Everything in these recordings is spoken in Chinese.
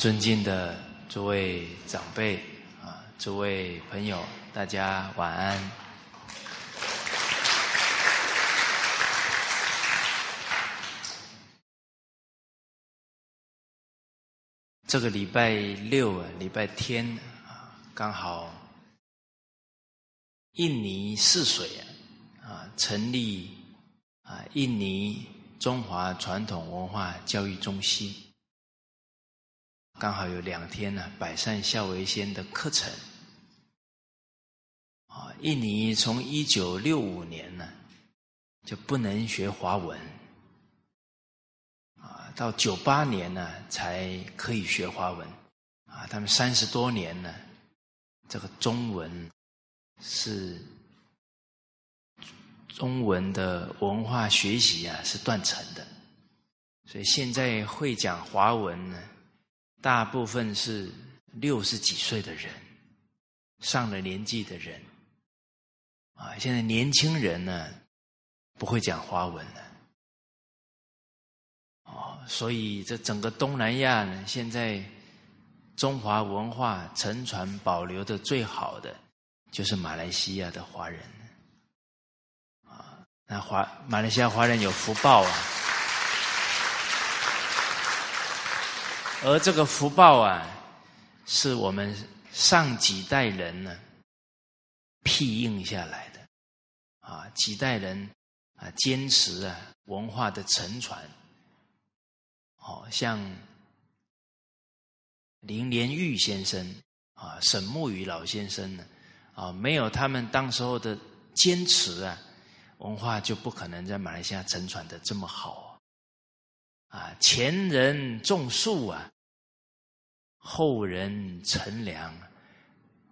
尊敬的诸位长辈啊，诸位朋友，大家晚安。这个礼拜六啊，礼拜天啊，刚好印尼泗水啊啊成立啊印尼中华传统文化教育中心。刚好有两天呢，百善孝为先的课程。啊，印尼从一九六五年呢就不能学华文，啊，到九八年呢才可以学华文，啊，他们三十多年呢，这个中文是中文的文化学习啊是断层的，所以现在会讲华文呢。大部分是六十几岁的人，上了年纪的人，啊，现在年轻人呢不会讲华文了，哦，所以这整个东南亚呢，现在中华文化承传保留的最好的就是马来西亚的华人，啊，那华马来西亚华人有福报啊。而这个福报啊，是我们上几代人呢庇应下来的，啊，几代人啊坚持啊文化的承传，好像林连玉先生啊、沈木鱼老先生呢，啊，没有他们当时候的坚持啊，文化就不可能在马来西亚承传的这么好。啊前人种树啊，后人乘凉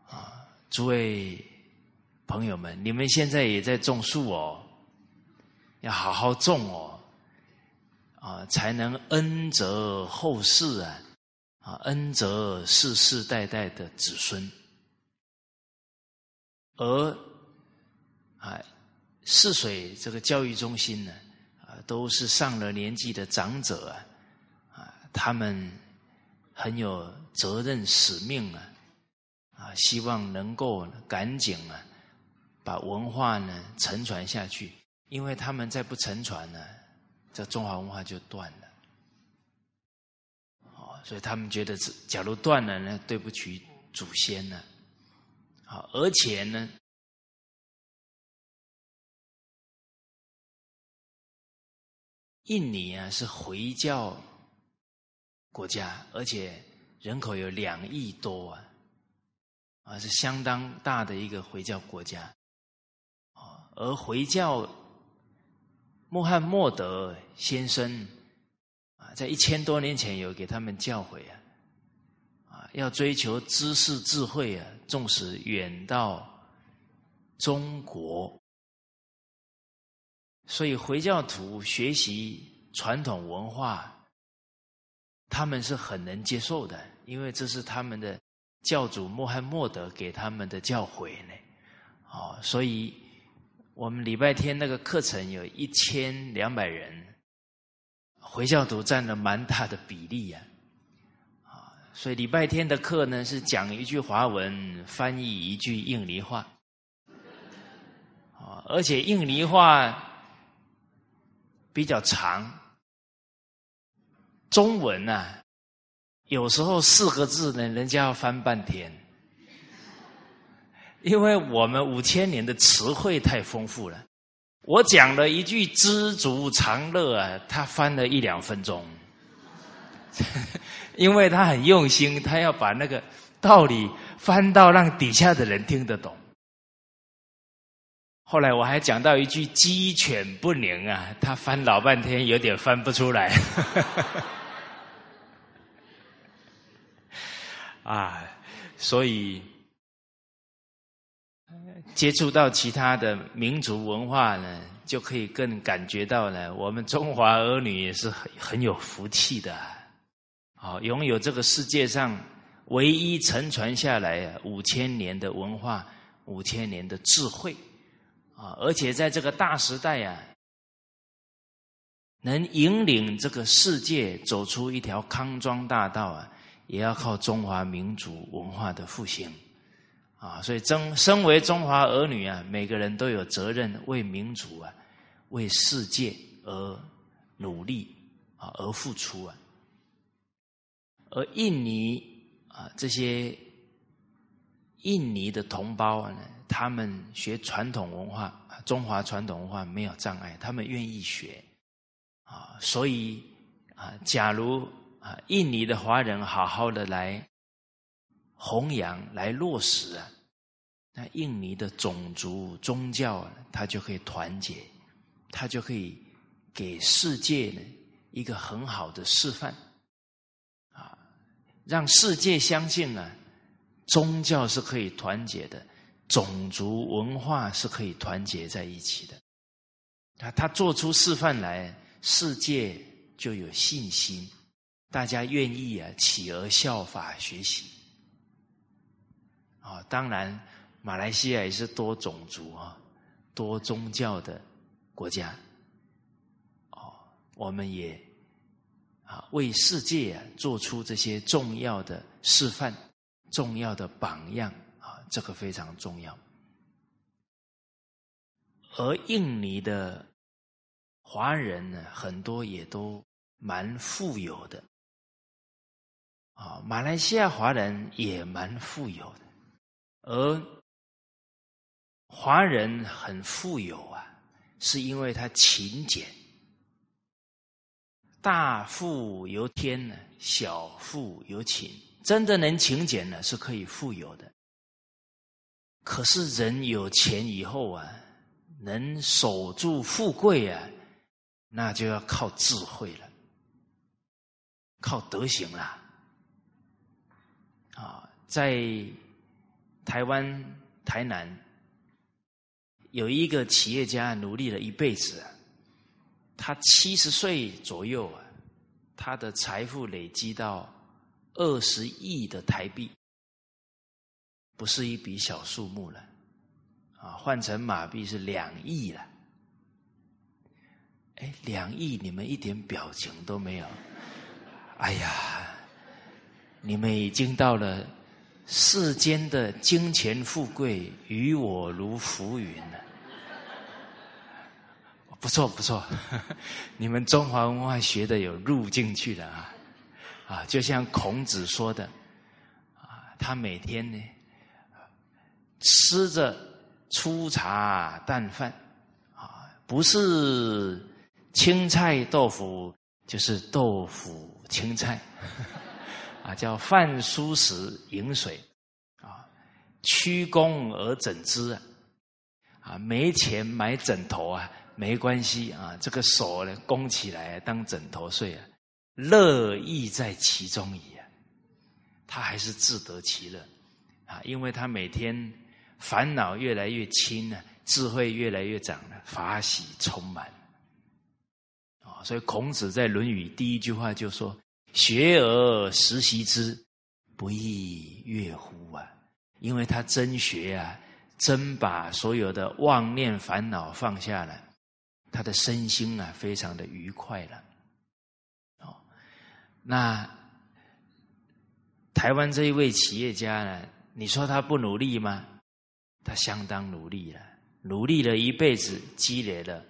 啊！诸位朋友们，你们现在也在种树哦，要好好种哦，啊，才能恩泽后世啊，啊，恩泽世世代代的子孙。而啊，泗水这个教育中心呢？都是上了年纪的长者啊，啊，他们很有责任使命啊，啊，希望能够赶紧啊，把文化呢承传下去，因为他们再不承传呢，这中华文化就断了。哦，所以他们觉得，假如断了呢，对不起祖先呢，好，而且呢。印尼啊是回教国家，而且人口有两亿多啊，啊是相当大的一个回教国家，而回教穆罕默德先生啊在一千多年前有给他们教诲啊，啊要追求知识智慧啊，纵使远到中国。所以回教徒学习传统文化，他们是很能接受的，因为这是他们的教主穆罕默德给他们的教诲呢。哦，所以我们礼拜天那个课程有一千两百人，回教徒占了蛮大的比例呀。啊，所以礼拜天的课呢是讲一句华文，翻译一句印尼话。啊，而且印尼话。比较长，中文呢，有时候四个字呢，人家要翻半天，因为我们五千年的词汇太丰富了。我讲了一句“知足常乐”啊，他翻了一两分钟，因为他很用心，他要把那个道理翻到让底下的人听得懂。后来我还讲到一句“鸡犬不宁”啊，他翻老半天，有点翻不出来。啊，所以接触到其他的民族文化呢，就可以更感觉到呢，我们中华儿女也是很很有福气的。啊，拥有这个世界上唯一承传下来五千年的文化，五千年的智慧。啊！而且在这个大时代啊，能引领这个世界走出一条康庄大道啊，也要靠中华民族文化的复兴啊！所以，中身为中华儿女啊，每个人都有责任为民族啊、为世界而努力啊，而付出啊。而印尼啊，这些印尼的同胞呢，他们学传统文化，中华传统文化没有障碍，他们愿意学啊，所以啊，假如。啊，印尼的华人好好的来弘扬、来落实啊，那印尼的种族宗教啊，它就可以团结，它就可以给世界呢一个很好的示范啊，让世界相信啊，宗教是可以团结的，种族文化是可以团结在一起的。他他做出示范来，世界就有信心。大家愿意啊，企鹅效法学习啊！当然，马来西亚也是多种族啊、多宗教的国家哦。我们也啊，为世界啊做出这些重要的示范、重要的榜样，这个非常重要。而印尼的华人呢，很多也都蛮富有的。啊，马来西亚华人也蛮富有的，而华人很富有啊，是因为他勤俭。大富由天呢，小富由勤。真的能勤俭呢，是可以富有的。可是人有钱以后啊，能守住富贵啊，那就要靠智慧了，靠德行了。啊，在台湾台南有一个企业家努力了一辈子，他七十岁左右啊，他的财富累积到二十亿的台币，不是一笔小数目了，啊，换成马币是两亿了。哎，两亿，你们一点表情都没有，哎呀。你们已经到了世间的金钱富贵与我如浮云了，不错不错，你们中华文化学的有入进去了啊啊！就像孔子说的啊，他每天呢吃着粗茶淡饭啊，不是青菜豆腐就是豆腐青菜。啊，叫饭疏食饮水，啊，屈肱而枕之，啊，没钱买枕头啊，没关系啊，这个手呢弓起来当枕头睡啊，乐意在其中矣啊，他还是自得其乐啊，因为他每天烦恼越来越轻了，智慧越来越长了，法喜充满，啊，所以孔子在《论语》第一句话就说。学而时习之，不亦乐乎啊！因为他真学啊，真把所有的妄念烦恼放下了，他的身心啊，非常的愉快了。哦，那台湾这一位企业家呢？你说他不努力吗？他相当努力了，努力了一辈子，积累了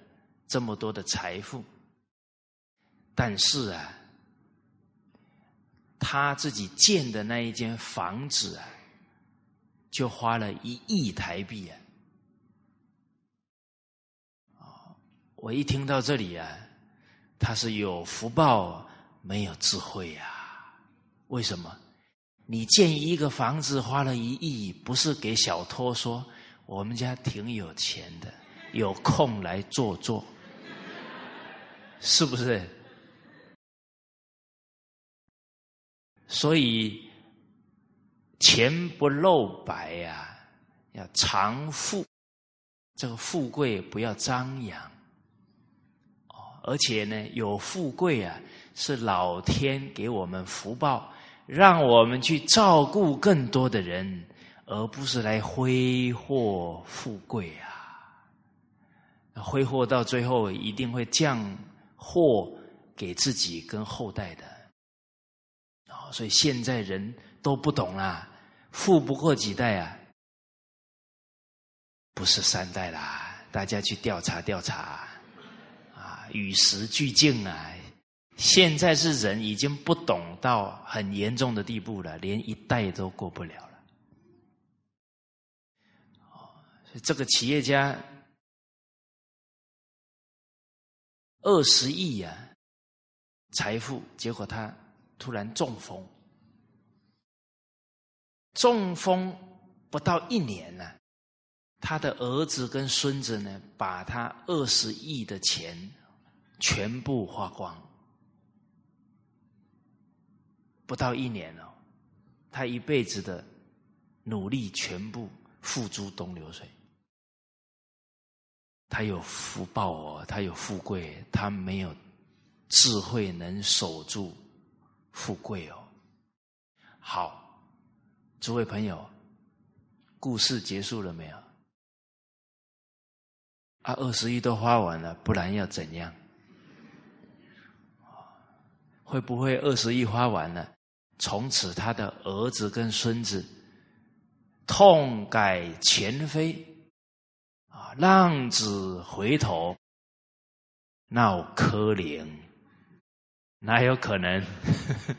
这么多的财富，但是啊。他自己建的那一间房子啊，就花了一亿台币啊！我一听到这里啊，他是有福报没有智慧呀？为什么？你建一个房子花了一亿，不是给小偷说我们家挺有钱的，有空来坐坐，是不是？所以，钱不露白呀，要常富。这个富贵不要张扬，哦，而且呢，有富贵啊，是老天给我们福报，让我们去照顾更多的人，而不是来挥霍富贵啊。挥霍到最后，一定会降祸给自己跟后代的。所以现在人都不懂啦，富不过几代啊，不是三代啦，大家去调查调查，啊，与时俱进啊，现在是人已经不懂到很严重的地步了，连一代都过不了了。哦，这个企业家二十亿呀财富，结果他。突然中风，中风不到一年呢，他的儿子跟孙子呢，把他二十亿的钱全部花光，不到一年哦，他一辈子的努力全部付诸东流水。他有福报哦，他有富贵，他没有智慧能守住。富贵哦，好，诸位朋友，故事结束了没有？啊，二十亿都花完了，不然要怎样？会不会二十亿花完了，从此他的儿子跟孙子痛改前非啊，浪子回头闹可怜？哪有可能？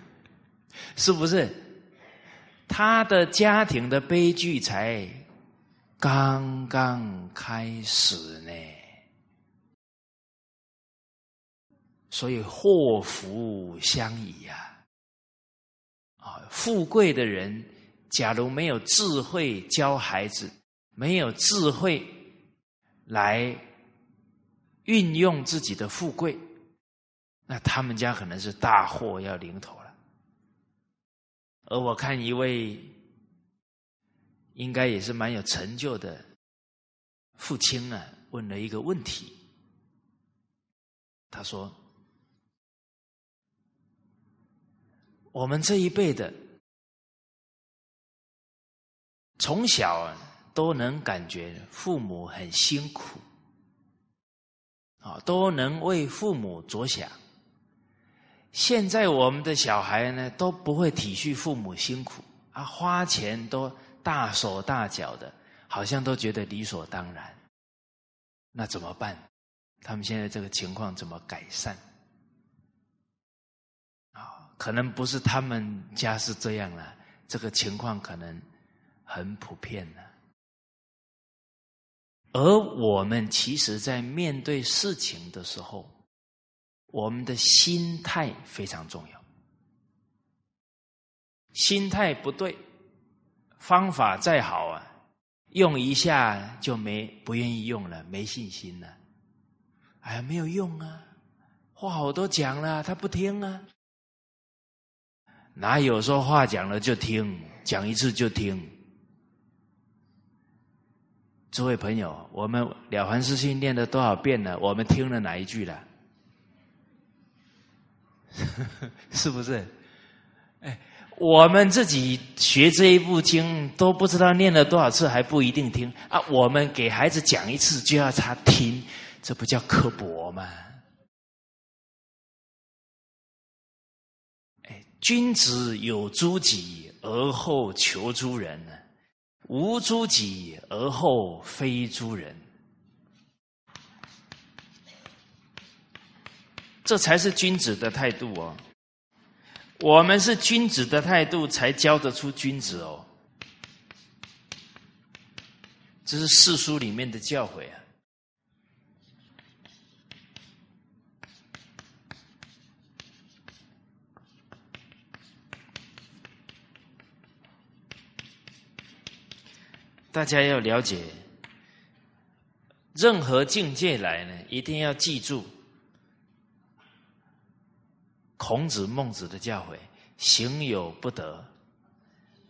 是不是？他的家庭的悲剧才刚刚开始呢，所以祸福相倚呀！富贵的人，假如没有智慧教孩子，没有智慧来运用自己的富贵。那他们家可能是大祸要临头了，而我看一位应该也是蛮有成就的父亲啊，问了一个问题，他说：“我们这一辈的从小都能感觉父母很辛苦，啊，都能为父母着想。”现在我们的小孩呢都不会体恤父母辛苦啊，花钱都大手大脚的，好像都觉得理所当然。那怎么办？他们现在这个情况怎么改善？可能不是他们家是这样了，这个情况可能很普遍了。而我们其实，在面对事情的时候，我们的心态非常重要，心态不对，方法再好啊，用一下就没不愿意用了，没信心了。哎，没有用啊，话好多讲了，他不听啊。哪有说话讲了就听，讲一次就听？诸位朋友，我们了凡四训练了多少遍了？我们听了哪一句了？是不是？哎，我们自己学这一部经都不知道念了多少次，还不一定听啊！我们给孩子讲一次就要他听，这不叫刻薄吗？君子有诸己而后求诸人，无诸己而后非诸人。这才是君子的态度哦！我们是君子的态度，才教得出君子哦。这是四书里面的教诲啊！大家要了解，任何境界来呢，一定要记住。孔子、孟子的教诲：行有不得，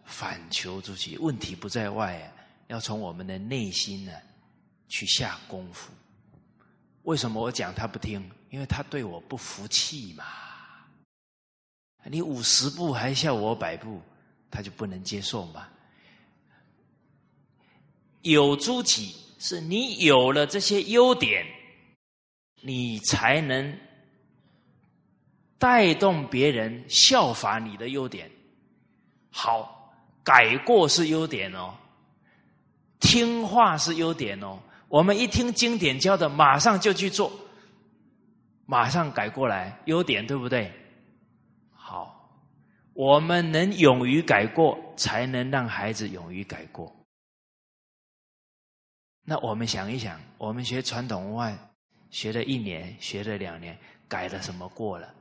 反求诸己。问题不在外，要从我们的内心呢去下功夫。为什么我讲他不听？因为他对我不服气嘛。你五十步还笑我百步，他就不能接受嘛。有诸己，是你有了这些优点，你才能。带动别人效法你的优点。好，改过是优点哦，听话是优点哦。我们一听经典教的，马上就去做，马上改过来，优点对不对？好，我们能勇于改过，才能让孩子勇于改过。那我们想一想，我们学传统文化，学了一年，学了两年，改了什么过了？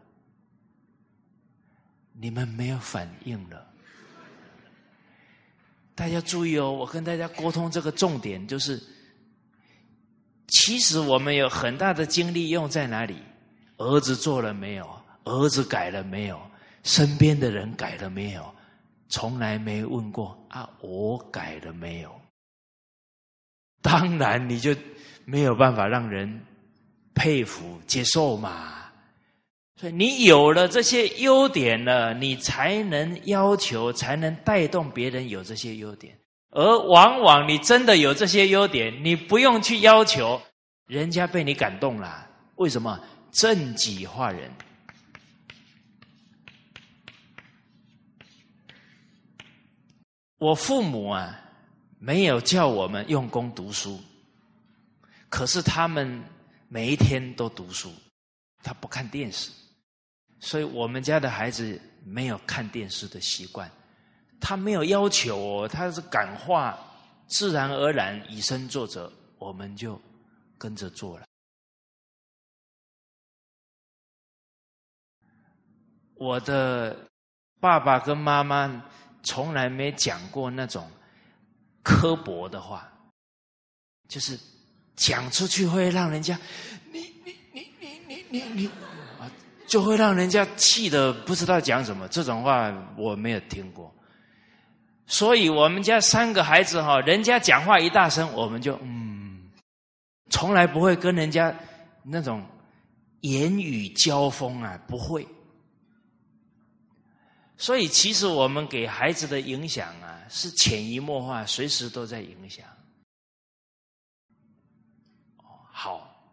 你们没有反应了。大家注意哦，我跟大家沟通这个重点就是，其实我们有很大的精力用在哪里？儿子做了没有？儿子改了没有？身边的人改了没有？从来没问过啊，我改了没有？当然，你就没有办法让人佩服、接受嘛。所以你有了这些优点了，你才能要求，才能带动别人有这些优点。而往往你真的有这些优点，你不用去要求，人家被你感动了。为什么？正己化人。我父母啊，没有叫我们用功读书，可是他们每一天都读书，他不看电视。所以我们家的孩子没有看电视的习惯，他没有要求哦，他是感化，自然而然以身作则，我们就跟着做了。我的爸爸跟妈妈从来没讲过那种刻薄的话，就是讲出去会让人家你你你你你你你。啊就会让人家气的不知道讲什么，这种话我没有听过。所以我们家三个孩子哈，人家讲话一大声，我们就嗯，从来不会跟人家那种言语交锋啊，不会。所以其实我们给孩子的影响啊，是潜移默化，随时都在影响。好，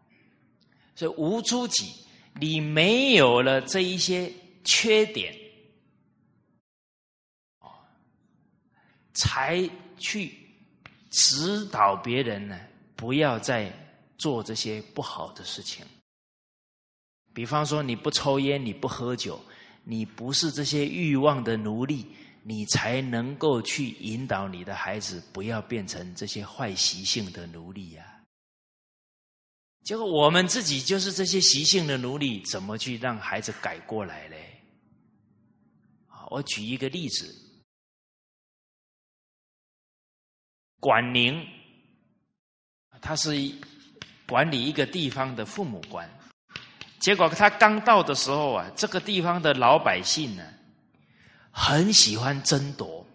所以无诸己。你没有了这一些缺点，才去指导别人呢？不要再做这些不好的事情。比方说，你不抽烟，你不喝酒，你不是这些欲望的奴隶，你才能够去引导你的孩子不要变成这些坏习性的奴隶呀。结果我们自己就是这些习性的奴隶，怎么去让孩子改过来嘞？我举一个例子，管宁，他是管理一个地方的父母官，结果他刚到的时候啊，这个地方的老百姓呢，很喜欢争夺，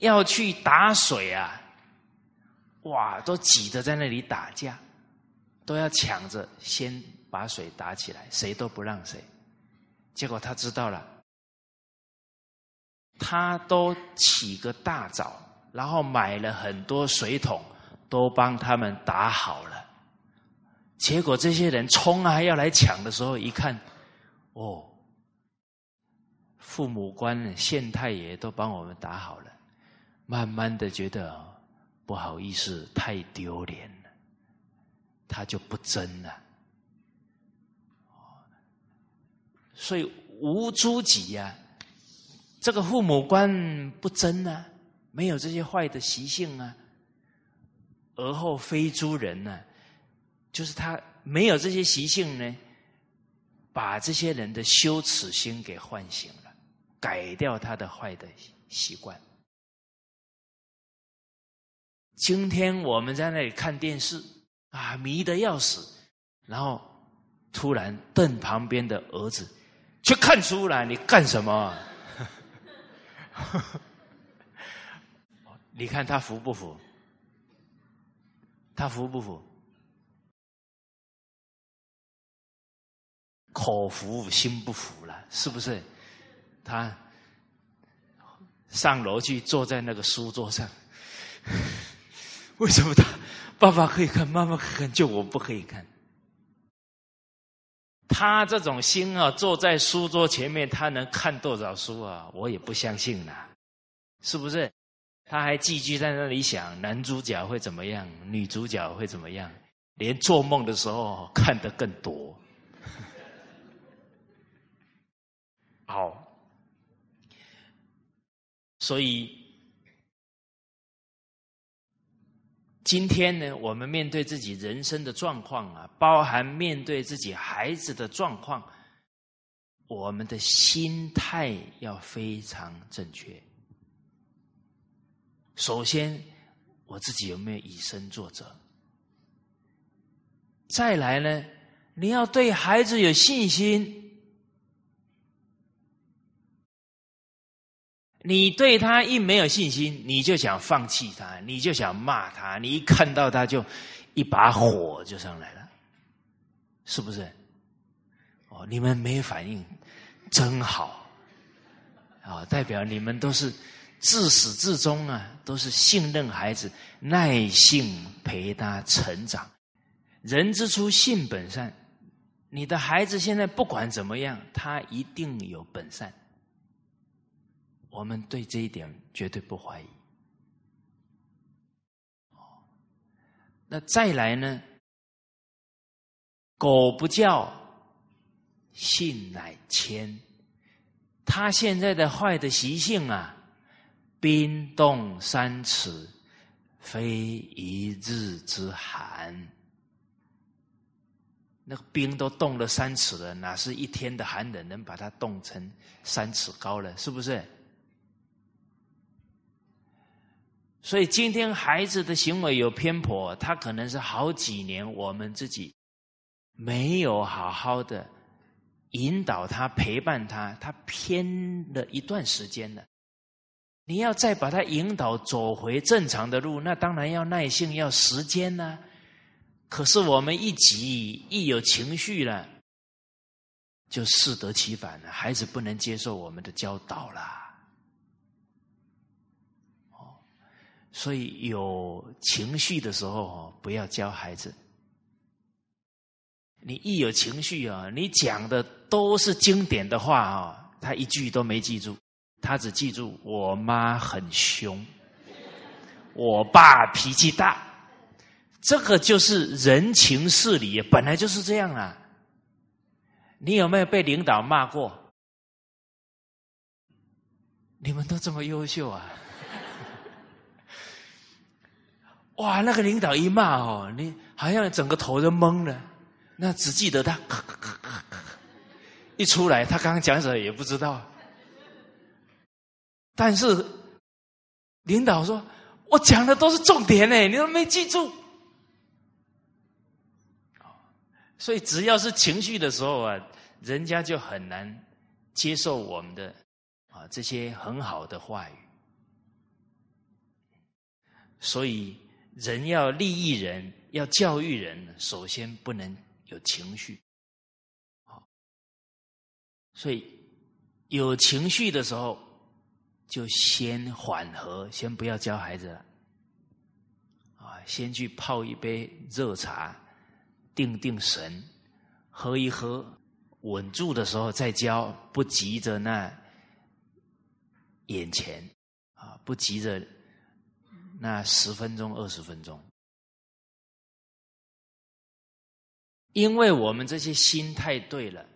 要去打水啊。哇，都挤着在那里打架，都要抢着先把水打起来，谁都不让谁。结果他知道了，他都起个大早，然后买了很多水桶，都帮他们打好了。结果这些人冲啊要来抢的时候，一看，哦，父母官、县太爷都帮我们打好了，慢慢的觉得。不好意思，太丢脸了，他就不争了。所以无诸己呀，这个父母官不争啊，没有这些坏的习性啊。而后非诸人呢，就是他没有这些习性呢，把这些人的羞耻心给唤醒了，改掉他的坏的习惯。今天我们在那里看电视啊，迷得要死，然后突然瞪旁边的儿子，去看书来，你干什么？你看他服不服？他服不服？口服心不服了，是不是？他上楼去坐在那个书桌上。为什么他爸爸可以看，妈妈可以看，就我不可以看？他这种心啊，坐在书桌前面，他能看多少书啊？我也不相信呐，是不是？他还继续在那里想男主角会怎么样，女主角会怎么样，连做梦的时候看得更多。好，所以今天呢，我们面对自己人生的状况啊，包含面对自己孩子的状况，我们的心态要非常正确。首先，我自己有没有以身作则？再来呢，你要对孩子有信心。你对他一没有信心，你就想放弃他，你就想骂他，你一看到他就一把火就上来了，是不是？哦，你们没反应，真好，啊，代表你们都是。自始至终啊，都是信任孩子，耐性陪他成长。人之初，性本善。你的孩子现在不管怎么样，他一定有本善。我们对这一点绝对不怀疑。那再来呢？狗不叫，性乃迁。他现在的坏的习性啊。冰冻三尺，非一日之寒。那个冰都冻了三尺了，哪是一天的寒冷能把它冻成三尺高了？是不是？所以今天孩子的行为有偏颇，他可能是好几年我们自己没有好好的引导他、陪伴他，他偏了一段时间了。你要再把他引导走回正常的路，那当然要耐性，要时间呢。可是我们一急，一有情绪了，就适得其反了。孩子不能接受我们的教导了。哦，所以有情绪的时候，不要教孩子。你一有情绪啊，你讲的都是经典的话啊，他一句都没记住。他只记住我妈很凶，我爸脾气大，这个就是人情事理，本来就是这样啊。你有没有被领导骂过？你们都这么优秀啊！哇，那个领导一骂哦，你好像整个头都懵了，那只记得他一出来，他刚刚讲什么也不知道。但是，领导说：“我讲的都是重点呢，你都没记住。”所以只要是情绪的时候啊，人家就很难接受我们的啊这些很好的话语。所以，人要利益人，要教育人，首先不能有情绪。好，所以有情绪的时候。就先缓和，先不要教孩子了，啊，先去泡一杯热茶，定定神，喝一喝，稳住的时候再教，不急着那眼前，啊，不急着那十分钟、二十分钟，因为我们这些心态对了，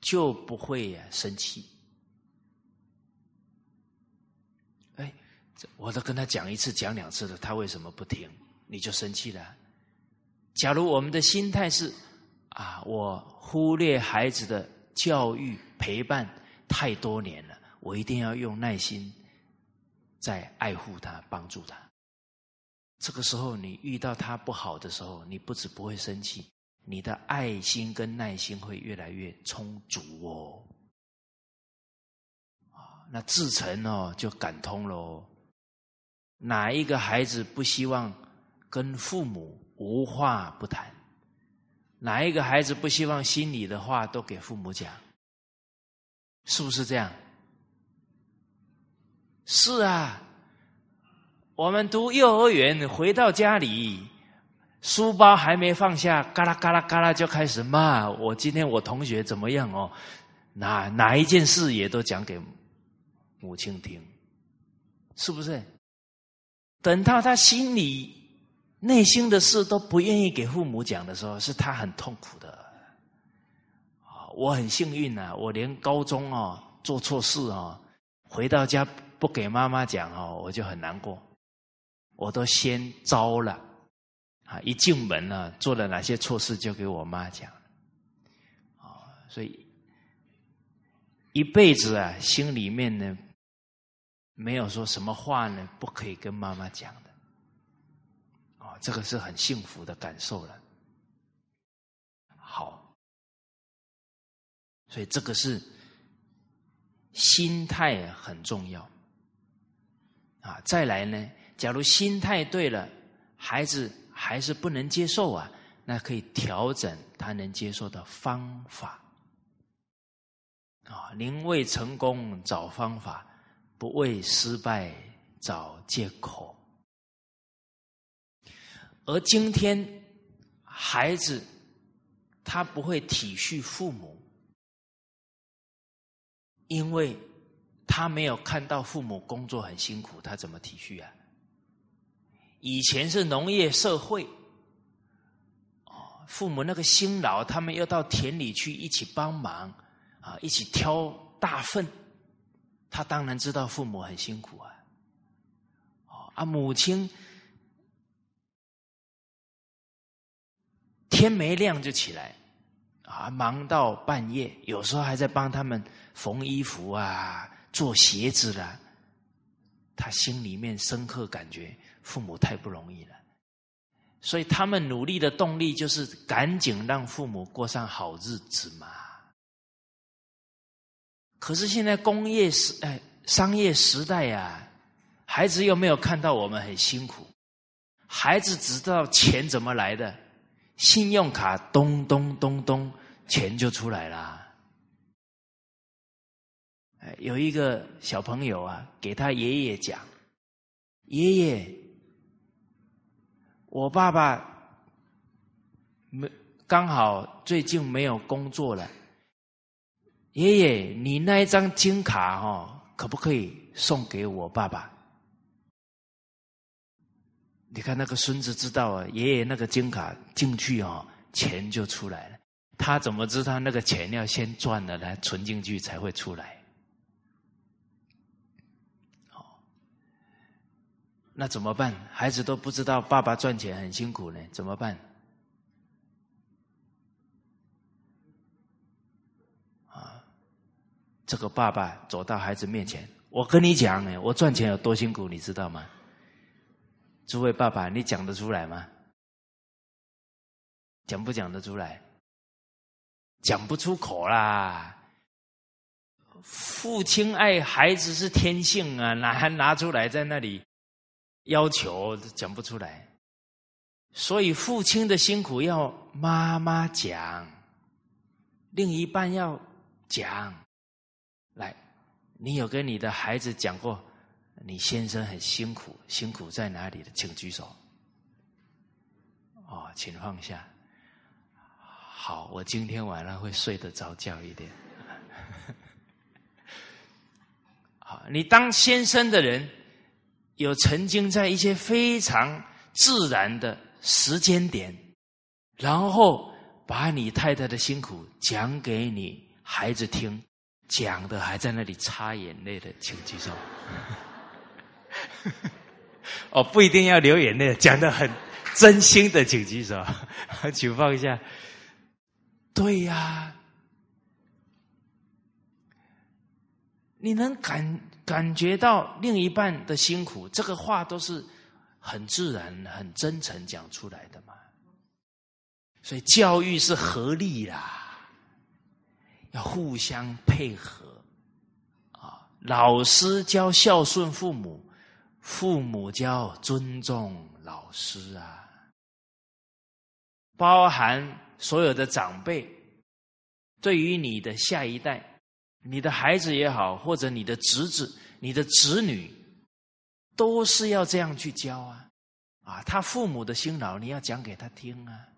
就不会生气。哎我都跟他讲一次、讲两次了，他为什么不听？你就生气了。假如我们的心态是啊，我忽略孩子的教育陪伴太多年了，我一定要用耐心在爱护他、帮助他。这个时候，你遇到他不好的时候，你不止不会生气，你的爱心跟耐心会越来越充足哦。啊，那自成哦，就感通喽。哪一个孩子不希望跟父母无话不谈？哪一个孩子不希望心里的话都给父母讲？是不是这样？是啊，我们读幼儿园回到家里，书包还没放下，嘎啦嘎啦嘎啦就开始骂我。今天我同学怎么样哦？哪哪一件事也都讲给母亲听，是不是？等到他心里内心的事都不愿意给父母讲的时候，是他很痛苦的。我很幸运呐，我连高中哦做错事哦，回到家不给妈妈讲哦，我就很难过。我都先招了，啊，一进门呢，做了哪些错事就给我妈讲，啊，所以一辈子啊，心里面呢，没有说什么话呢，不可以跟妈妈讲的，啊，这个是很幸福的感受了。好，所以这个是心态很重要，啊，再来呢。假如心态对了，孩子还是不能接受啊，那可以调整他能接受的方法。啊，宁为成功找方法，不为失败找借口。而今天孩子他不会体恤父母，因为他没有看到父母工作很辛苦，他怎么体恤啊？以前是农业社会，哦，父母那个辛劳，他们要到田里去一起帮忙，啊，一起挑大粪，他当然知道父母很辛苦啊，哦，啊，母亲天没亮就起来，啊，忙到半夜，有时候还在帮他们缝衣服啊，做鞋子啦，他心里面深刻感觉。父母太不容易了，所以他们努力的动力就是赶紧让父母过上好日子嘛。可是现在工业时哎，商业时代呀，孩子又没有看到我们很辛苦，孩子只知道钱怎么来的，信用卡咚咚咚咚，钱就出来了。有一个小朋友啊，给他爷爷讲，爷爷。我爸爸没刚好最近没有工作了，爷爷，你那一张金卡哈，可不可以送给我爸爸？你看那个孙子知道啊，爷爷那个金卡进去哦，钱就出来了。他怎么知道那个钱要先赚了来存进去才会出来？那怎么办？孩子都不知道爸爸赚钱很辛苦呢，怎么办？啊，这个爸爸走到孩子面前，我跟你讲，哎，我赚钱有多辛苦，你知道吗？诸位爸爸，你讲得出来吗？讲不讲得出来？讲不出口啦。父亲爱孩子是天性啊，哪还拿出来在那里？要求讲不出来，所以父亲的辛苦要妈妈讲，另一半要讲。来，你有跟你的孩子讲过你先生很辛苦，辛苦在哪里的？请举手。哦，请放下。好，我今天晚上会睡得着觉一点。好，你当先生的人。有曾经在一些非常自然的时间点，然后把你太太的辛苦讲给你孩子听，讲的还在那里擦眼泪的，请举手。哦，不一定要流眼泪，讲的很真心的，请举手，请放下。对呀，你能感。感觉到另一半的辛苦，这个话都是很自然、很真诚讲出来的嘛。所以教育是合力啦，要互相配合啊。老师教孝顺父母，父母教尊重老师啊。包含所有的长辈，对于你的下一代。你的孩子也好，或者你的侄子、你的子女，都是要这样去教啊。啊，他父母的辛劳，你要讲给他听啊！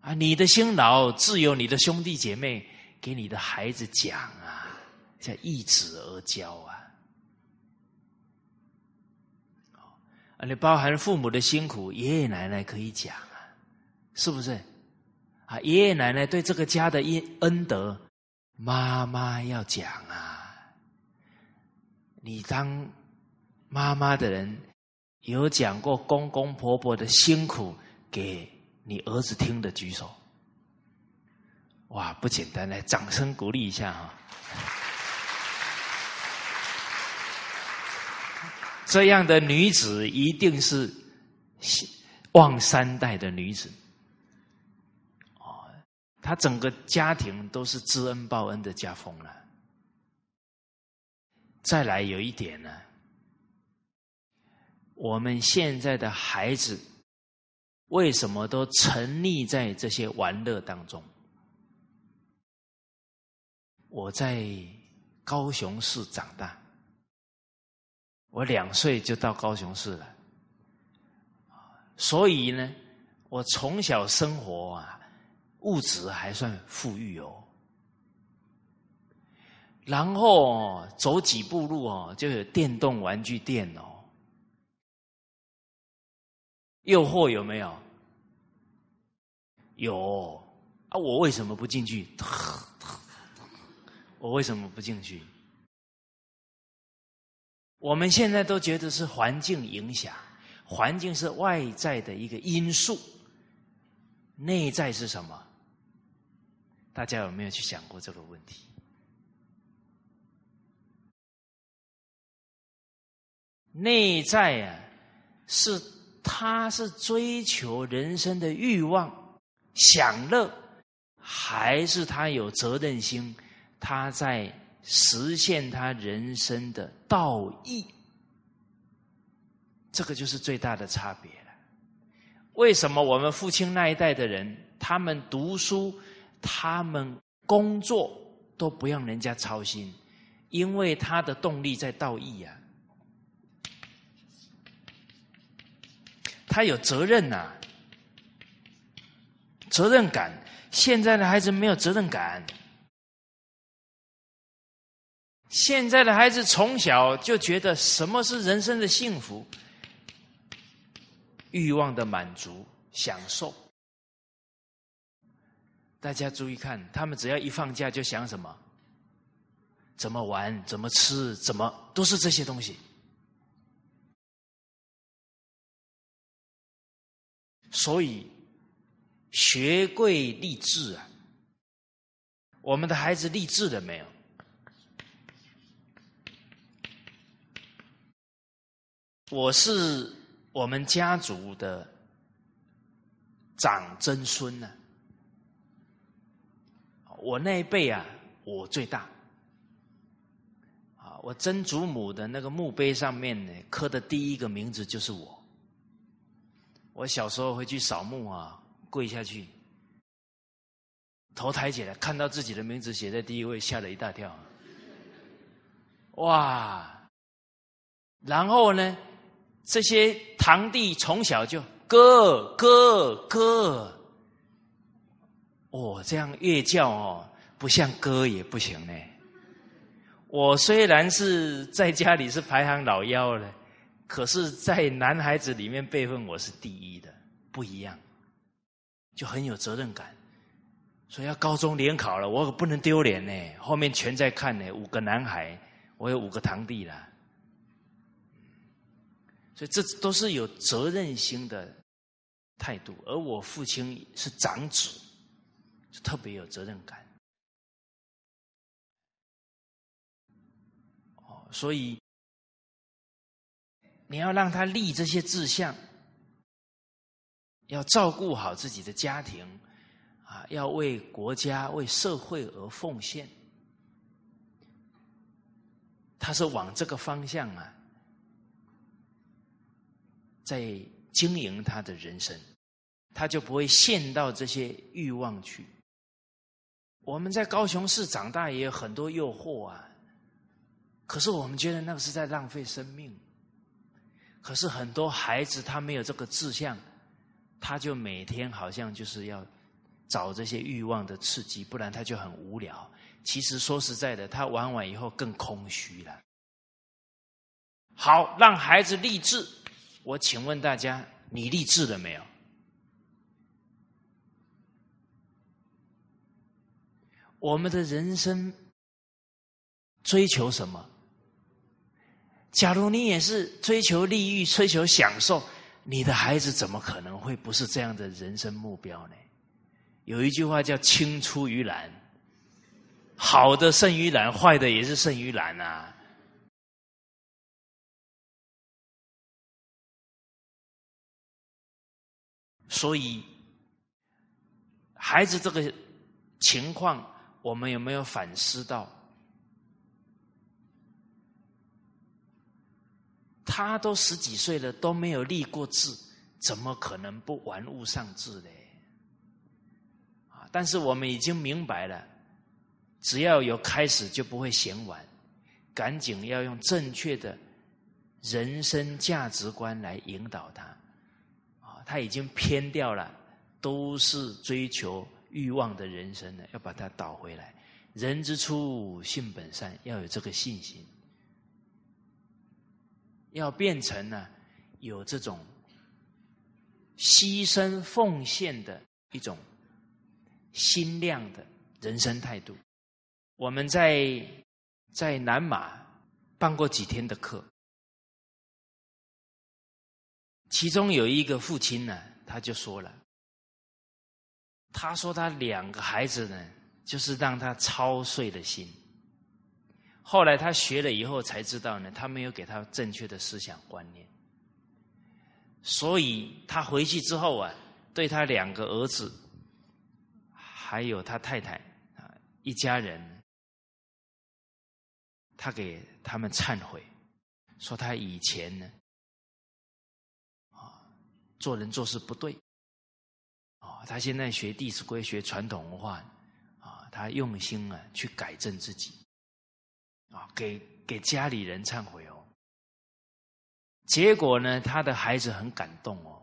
啊，你的辛劳，自有你的兄弟姐妹给你的孩子讲啊，叫一子而教啊。啊，你包含父母的辛苦，爷爷奶奶可以讲啊，是不是？啊，爷爷奶奶对这个家的恩恩德，妈妈要讲啊。你当妈妈的人。有讲过公公婆婆的辛苦给你儿子听的举手，哇，不简单！来，掌声鼓励一下哈。这样的女子一定是望三代的女子，他整个家庭都是知恩报恩的家风了。再来有一点呢。我们现在的孩子为什么都沉溺在这些玩乐当中？我在高雄市长大，我两岁就到高雄市了，所以呢，我从小生活啊，物质还算富裕哦。然后走几步路哦，就有电动玩具店哦。诱惑有没有？有啊！我为什么不进去？我为什么不进去？我们现在都觉得是环境影响，环境是外在的一个因素，内在是什么？大家有没有去想过这个问题？内在啊，是。他是追求人生的欲望、享乐，还是他有责任心？他在实现他人生的道义，这个就是最大的差别了。为什么我们父亲那一代的人，他们读书、他们工作都不让人家操心？因为他的动力在道义呀。他有责任呐，责任感。现在的孩子没有责任感，现在的孩子从小就觉得什么是人生的幸福、欲望的满足、享受。大家注意看，他们只要一放假就想什么？怎么玩？怎么吃？怎么都是这些东西。所以，学贵立志啊！我们的孩子立志了没有？我是我们家族的长曾孙呢。我那一辈啊，我最大。啊，我曾祖母的那个墓碑上面呢，刻的第一个名字就是我。我小时候会去扫墓啊，跪下去，头抬起来，看到自己的名字写在第一位，吓了一大跳。哇！然后呢，这些堂弟从小就哥哥哥，哦，这样越叫哦，不像哥也不行呢。我虽然是在家里是排行老幺了。可是，在男孩子里面辈分我是第一的，不一样，就很有责任感。所以要高中联考了，我可不能丢脸呢。后面全在看呢，五个男孩，我有五个堂弟了。所以这都是有责任心的态度，而我父亲是长子，就特别有责任感。哦，所以。你要让他立这些志向，要照顾好自己的家庭，啊，要为国家、为社会而奉献。他是往这个方向啊，在经营他的人生，他就不会陷到这些欲望去。我们在高雄市长大也有很多诱惑啊，可是我们觉得那个是在浪费生命。可是很多孩子他没有这个志向，他就每天好像就是要找这些欲望的刺激，不然他就很无聊。其实说实在的，他玩完以后更空虚了。好，让孩子立志。我请问大家，你立志了没有？我们的人生追求什么？假如你也是追求利益、追求享受，你的孩子怎么可能会不是这样的人生目标呢？有一句话叫“青出于蓝”，好的胜于蓝，坏的也是胜于蓝啊。所以，孩子这个情况，我们有没有反思到？他都十几岁了，都没有立过志，怎么可能不玩物丧志呢？啊！但是我们已经明白了，只要有开始，就不会嫌晚。赶紧要用正确的人生价值观来引导他。啊他已经偏掉了，都是追求欲望的人生呢，要把它倒回来。人之初，性本善，要有这个信心，要变成呢有这种牺牲奉献的一种心量的人生态度。我们在在南马办过几天的课。其中有一个父亲呢，他就说了，他说他两个孩子呢，就是让他操碎了心。后来他学了以后才知道呢，他没有给他正确的思想观念，所以他回去之后啊，对他两个儿子，还有他太太啊一家人，他给他们忏悔，说他以前呢。做人做事不对，他现在学《弟子规》，学传统文化，啊，他用心啊去改正自己，啊，给给家里人忏悔哦。结果呢，他的孩子很感动哦，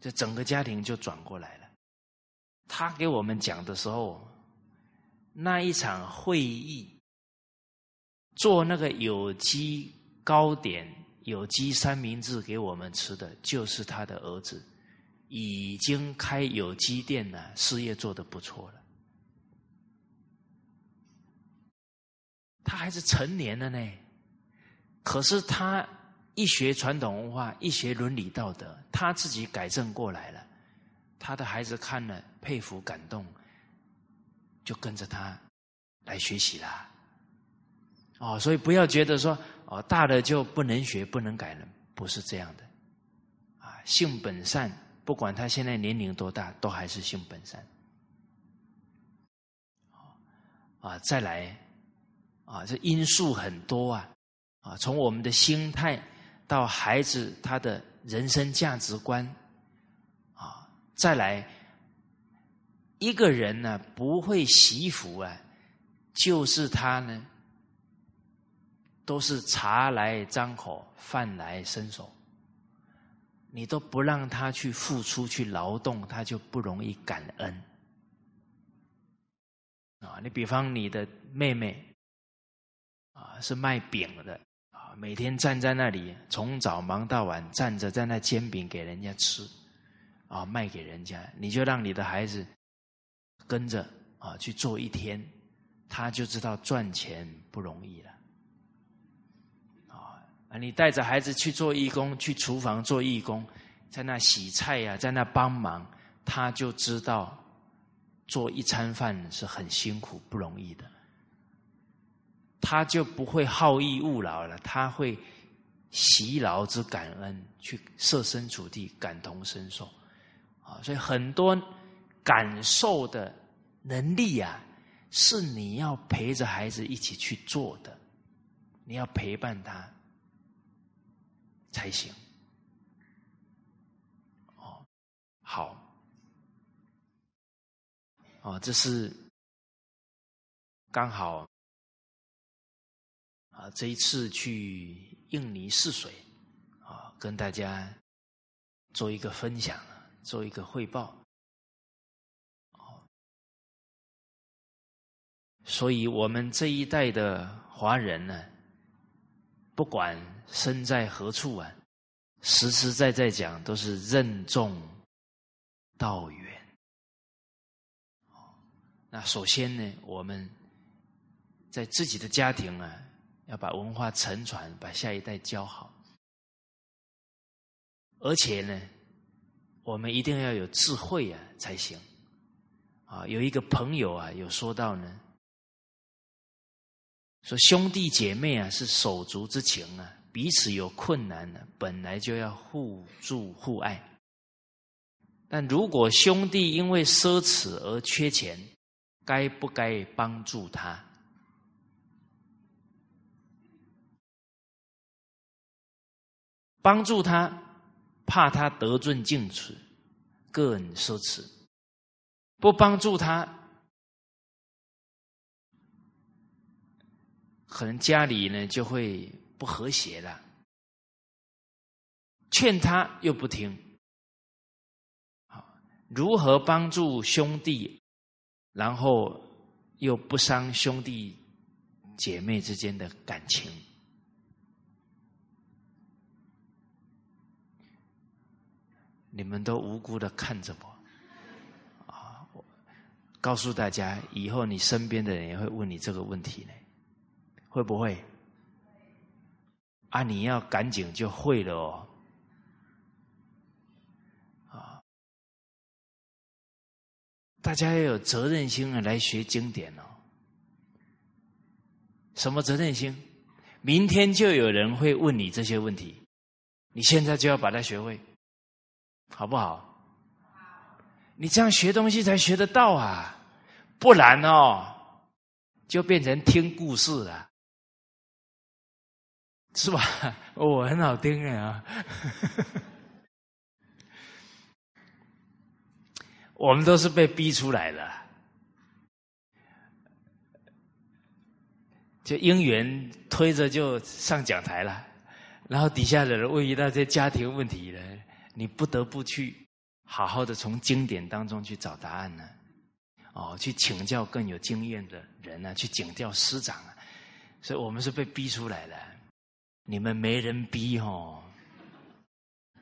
这整个家庭就转过来了。他给我们讲的时候，那一场会议做那个有机糕点。有机三明治给我们吃的就是他的儿子，已经开有机店了，事业做得不错了。他还是成年了呢，可是他一学传统文化，一学伦理道德，他自己改正过来了。他的孩子看了佩服感动，就跟着他来学习啦。哦，所以不要觉得说。哦，大的就不能学、不能改了，不是这样的。啊，性本善，不管他现在年龄多大，都还是性本善。啊，再来，啊，这因素很多啊，啊，从我们的心态到孩子他的人生价值观，啊，再来，一个人呢不会惜福啊，就是他呢。都是茶来张口，饭来伸手。你都不让他去付出、去劳动，他就不容易感恩。啊，你比方你的妹妹，啊，是卖饼的，啊，每天站在那里，从早忙到晚，站着在那煎饼给人家吃，啊，卖给人家，你就让你的孩子跟着啊去做一天，他就知道赚钱不容易了。啊，你带着孩子去做义工，去厨房做义工，在那洗菜呀，在那帮忙，他就知道做一餐饭是很辛苦、不容易的，他就不会好逸恶劳了，他会习劳之感恩，去设身处地、感同身受啊。所以很多感受的能力啊，是你要陪着孩子一起去做的，你要陪伴他。才行。哦，好，哦，这是刚好啊，这一次去印尼试水啊，跟大家做一个分享，做一个汇报。所以我们这一代的华人呢，不管身在何处啊，实实在在讲都是任重道远。那首先呢，我们在自己的家庭啊，要把文化承传，把下一代教好。而且呢，我们一定要有智慧啊，才行。啊，有一个朋友啊，有说到呢。说兄弟姐妹啊，是手足之情啊，彼此有困难呢，本来就要互助互爱。但如果兄弟因为奢侈而缺钱，该不该帮助他？帮助他，怕他得寸进尺，个人奢侈；不帮助他。可能家里呢就会不和谐了，劝他又不听，如何帮助兄弟，然后又不伤兄弟姐妹之间的感情？你们都无辜的看着我，啊，告诉大家，以后你身边的人也会问你这个问题呢。会不会？啊，你要赶紧就会了哦！啊，大家要有责任心啊，来学经典哦。什么责任心？明天就有人会问你这些问题，你现在就要把它学会，好不好？你这样学东西才学得到啊，不然哦，就变成听故事了。是吧？哦，很好听啊！我们都是被逼出来的，就因缘推着就上讲台了，然后底下的人问一大堆家庭问题呢，你不得不去好好的从经典当中去找答案呢，哦，去请教更有经验的人呢，去请教师长啊，所以我们是被逼出来的。你们没人逼哦，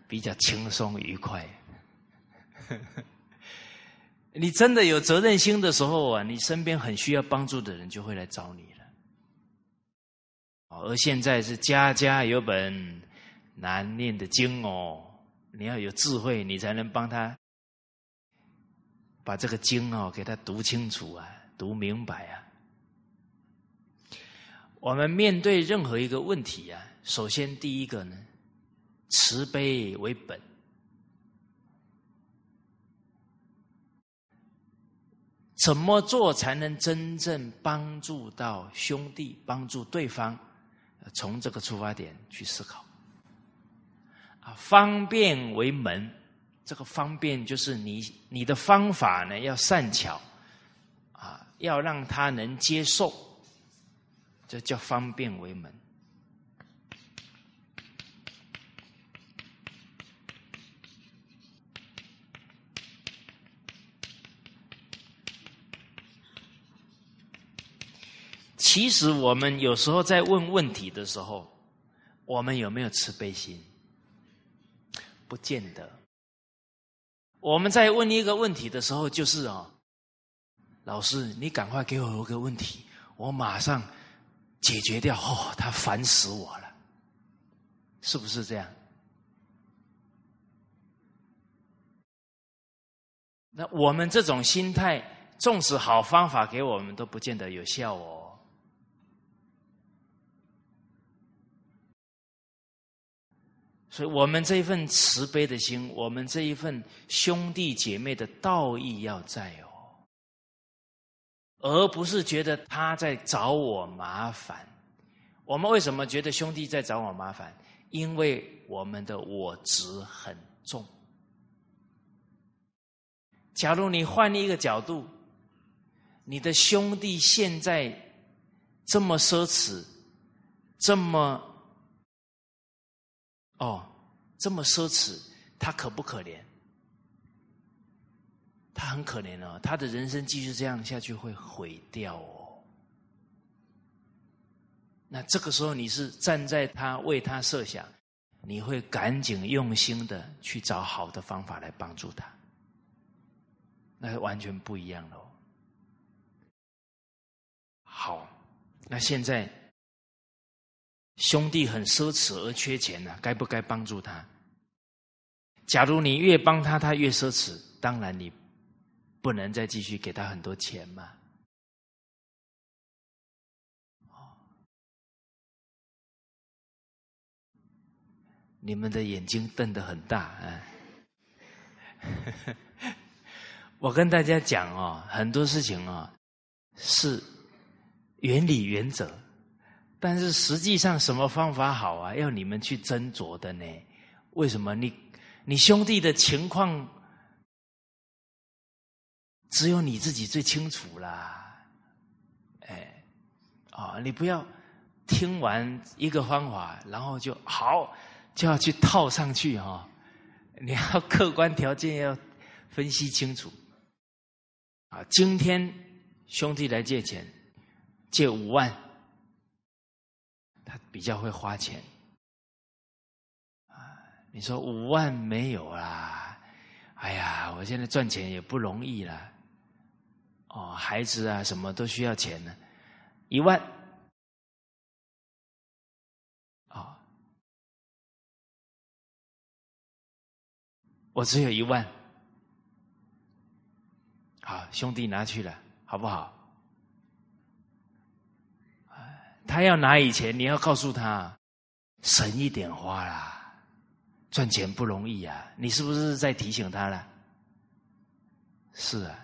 比较轻松愉快。你真的有责任心的时候啊，你身边很需要帮助的人就会来找你了。而现在是家家有本难念的经哦，你要有智慧，你才能帮他把这个经哦给他读清楚啊，读明白啊。我们面对任何一个问题啊。首先，第一个呢，慈悲为本。怎么做才能真正帮助到兄弟，帮助对方？从这个出发点去思考。啊，方便为门，这个方便就是你你的方法呢要善巧，啊，要让他能接受，这叫方便为门。其实我们有时候在问问题的时候，我们有没有慈悲心？不见得。我们在问一个问题的时候，就是哦，老师，你赶快给我一个问题，我马上解决掉。哦，他烦死我了，是不是这样？那我们这种心态，纵使好方法给我们，都不见得有效哦。所以我们这一份慈悲的心，我们这一份兄弟姐妹的道义要在哦，而不是觉得他在找我麻烦。我们为什么觉得兄弟在找我麻烦？因为我们的我执很重。假如你换一个角度，你的兄弟现在这么奢侈，这么……哦，这么奢侈，他可不可怜？他很可怜哦，他的人生继续这样下去会毁掉哦。那这个时候，你是站在他为他设想，你会赶紧用心的去找好的方法来帮助他，那完全不一样喽。好，那现在兄弟很奢侈而缺钱呢，该不该帮助他？假如你越帮他，他越奢侈，当然你不能再继续给他很多钱嘛。你们的眼睛瞪得很大啊！我跟大家讲哦，很多事情哦是原理原则，但是实际上什么方法好啊？要你们去斟酌的呢？为什么？你你兄弟的情况只有你自己最清楚啦。哎，啊，你不要听完一个方法，然后就好。就要去套上去哈，你要客观条件要分析清楚啊。今天兄弟来借钱，借五万，他比较会花钱啊。你说五万没有啦，哎呀，我现在赚钱也不容易了，哦，孩子啊什么都需要钱呢，一万。我只有一万，好兄弟拿去了，好不好？他要拿以前，你要告诉他省一点花啦，赚钱不容易啊！你是不是在提醒他了？是啊，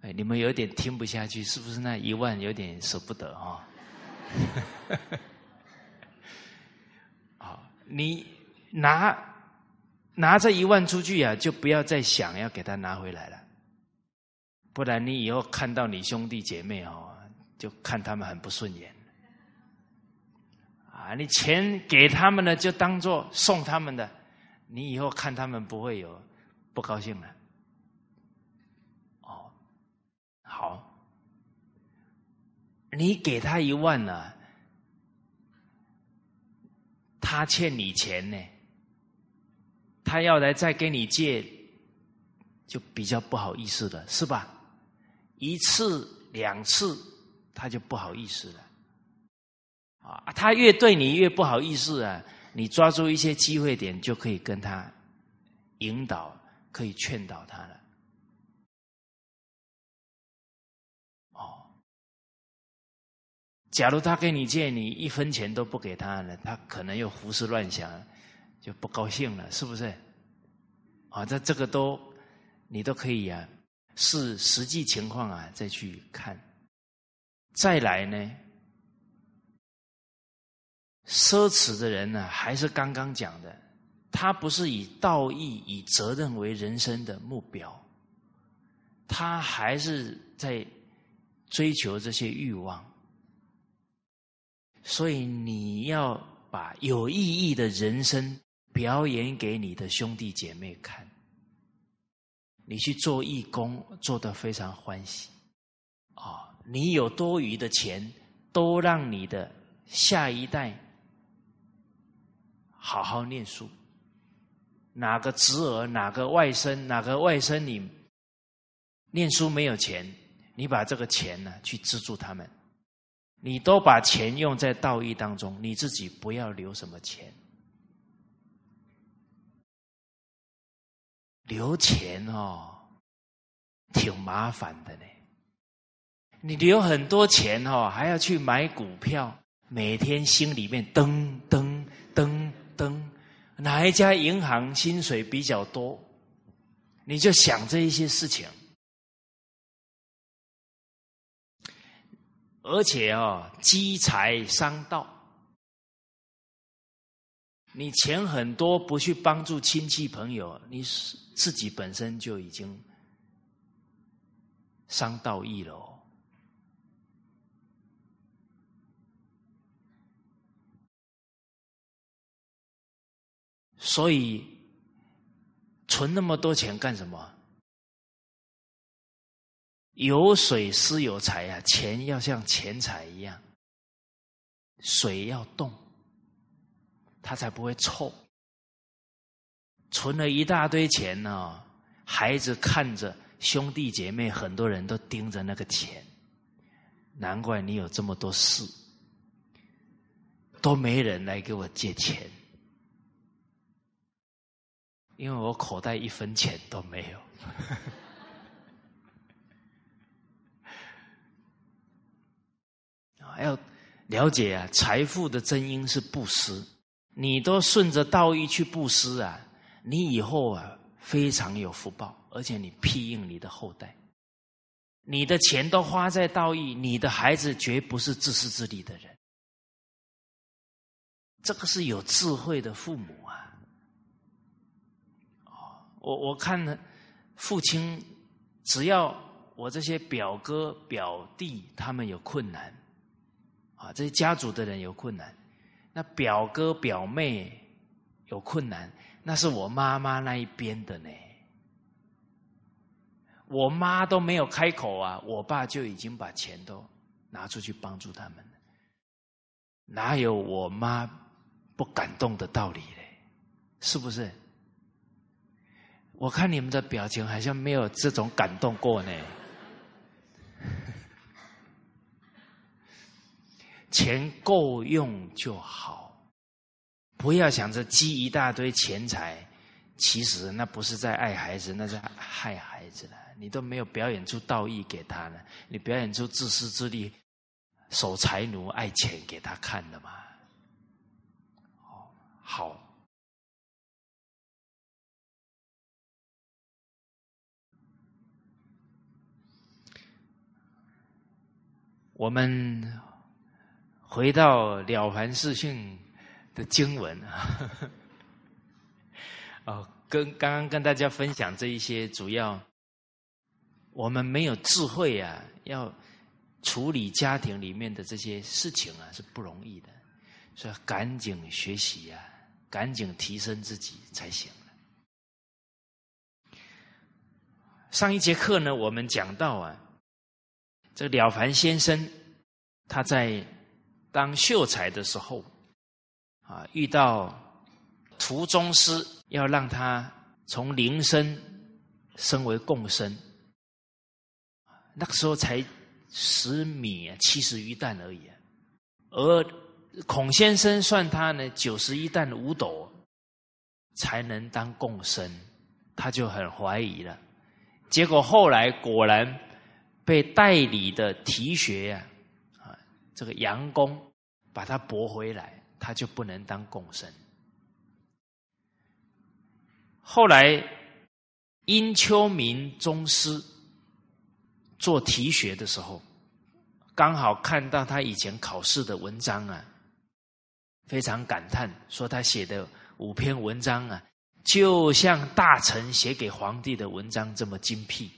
哎，你们有点听不下去，是不是那一万有点舍不得啊？好，你拿。拿这一万出去啊，就不要再想要给他拿回来了，不然你以后看到你兄弟姐妹哦，就看他们很不顺眼。啊，你钱给他们了，就当做送他们的，你以后看他们不会有不高兴了。哦，好，你给他一万了，他欠你钱呢。他要来再跟你借，就比较不好意思了，是吧？一次两次，他就不好意思了。啊，他越对你越不好意思啊，你抓住一些机会点，就可以跟他引导，可以劝导他了。哦，假如他跟你借，你一分钱都不给他了，他可能又胡思乱想。就不高兴了，是不是？啊，这这个都你都可以啊，是实际情况啊，再去看。再来呢，奢侈的人呢，还是刚刚讲的，他不是以道义、以责任为人生的目标，他还是在追求这些欲望。所以你要把有意义的人生。表演给你的兄弟姐妹看，你去做义工，做得非常欢喜，啊！你有多余的钱，都让你的下一代好好念书。哪个侄儿、哪个外甥、哪个外甥女念书没有钱，你把这个钱呢去资助他们，你都把钱用在道义当中，你自己不要留什么钱。留钱哦，挺麻烦的呢。你留很多钱哦，还要去买股票，每天心里面噔噔噔噔，哪一家银行薪水比较多，你就想这一些事情。而且哦，积财伤道。你钱很多，不去帮助亲戚朋友，你自己本身就已经伤道义了。所以存那么多钱干什么？有水思有财啊，钱要像钱财一样，水要动，它才不会臭。存了一大堆钱呢，孩子看着，兄弟姐妹很多人都盯着那个钱，难怪你有这么多事，都没人来给我借钱，因为我口袋一分钱都没有。要了解啊，财富的真因是布施。你都顺着道义去布施啊，你以后啊非常有福报，而且你庇应你的后代。你的钱都花在道义，你的孩子绝不是自私自利的人。这个是有智慧的父母啊！我我看呢，父亲只要我这些表哥表弟他们有困难。啊，这些家族的人有困难，那表哥表妹有困难，那是我妈妈那一边的呢。我妈都没有开口啊，我爸就已经把钱都拿出去帮助他们了。哪有我妈不感动的道理嘞？是不是？我看你们的表情好像没有这种感动过呢。钱够用就好，不要想着积一大堆钱财，其实那不是在爱孩子，那是害孩子了。你都没有表演出道义给他呢，你表演出自私自利、守财奴、爱钱给他看的嘛？哦，好，我们。回到《了凡四训》的经文啊，哦，跟刚刚跟大家分享这一些，主要我们没有智慧啊，要处理家庭里面的这些事情啊，是不容易的，所以赶紧学习呀，赶紧提升自己才行上一节课呢，我们讲到啊，这了凡先生他在。当秀才的时候，啊，遇到途中师，要让他从灵身升为共生，那个时候才十米七十余担而已，而孔先生算他呢九十一担五斗才能当共生，他就很怀疑了。结果后来果然被代理的提学呀。啊这个杨公把他驳回来，他就不能当共生。后来殷秋明宗师做题学的时候，刚好看到他以前考试的文章啊，非常感叹，说他写的五篇文章啊，就像大臣写给皇帝的文章这么精辟，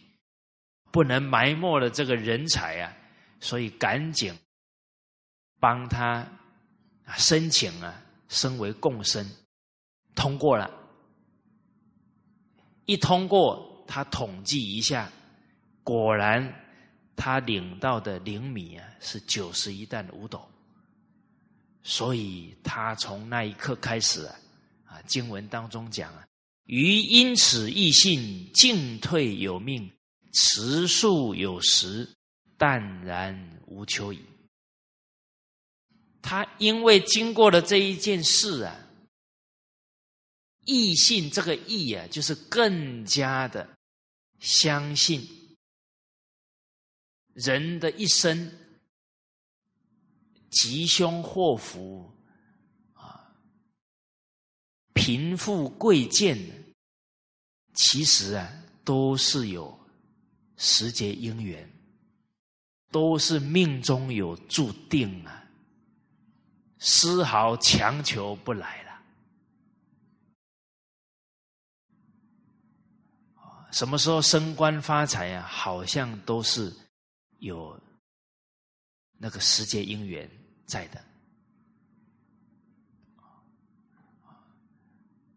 不能埋没了这个人才啊，所以赶紧。帮他申请啊，升为共生，通过了。一通过，他统计一下，果然他领到的灵米啊是九十一担五斗。所以他从那一刻开始啊，啊经文当中讲啊，于因此异性进退有命，持数有时，淡然无求矣。他因为经过了这一件事啊，异信这个义啊，就是更加的相信人的一生吉凶祸福啊，贫富贵贱，其实啊都是有时节因缘，都是命中有注定啊。丝毫强求不来了。什么时候升官发财啊？好像都是有那个时节因缘在的。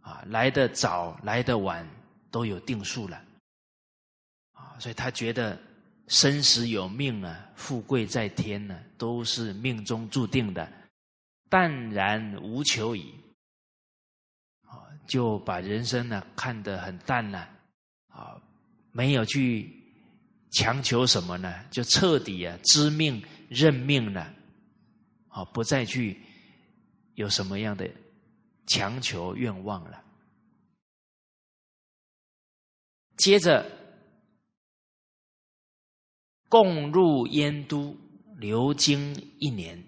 啊，来的早来的晚都有定数了，所以他觉得生死有命啊，富贵在天呢，都是命中注定的，淡然无求矣，啊，就把人生呢看得很淡了，啊，没有去强求什么呢，就彻底啊知命认命了，啊，不再去有什么样的。强求愿望了。接着，共入燕都，留京一年，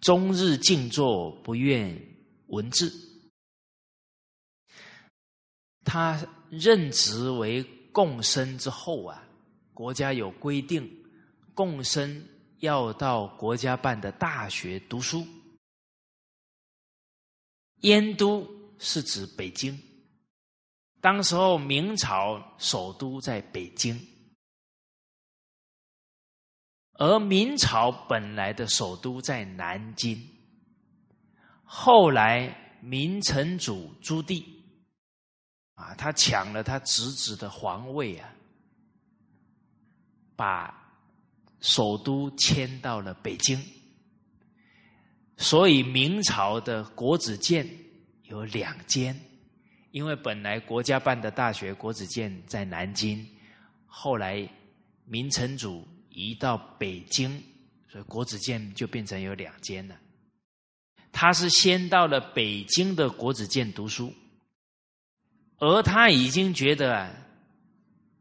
终日静坐，不愿文字。他任职为贡生之后啊，国家有规定，贡生要到国家办的大学读书。燕都是指北京，当时候明朝首都在北京，而明朝本来的首都在南京，后来明成祖朱棣，啊，他抢了他侄子的皇位啊，把首都迁到了北京。所以明朝的国子监有两间，因为本来国家办的大学国子监在南京，后来明成祖移到北京，所以国子监就变成有两间了。他是先到了北京的国子监读书，而他已经觉得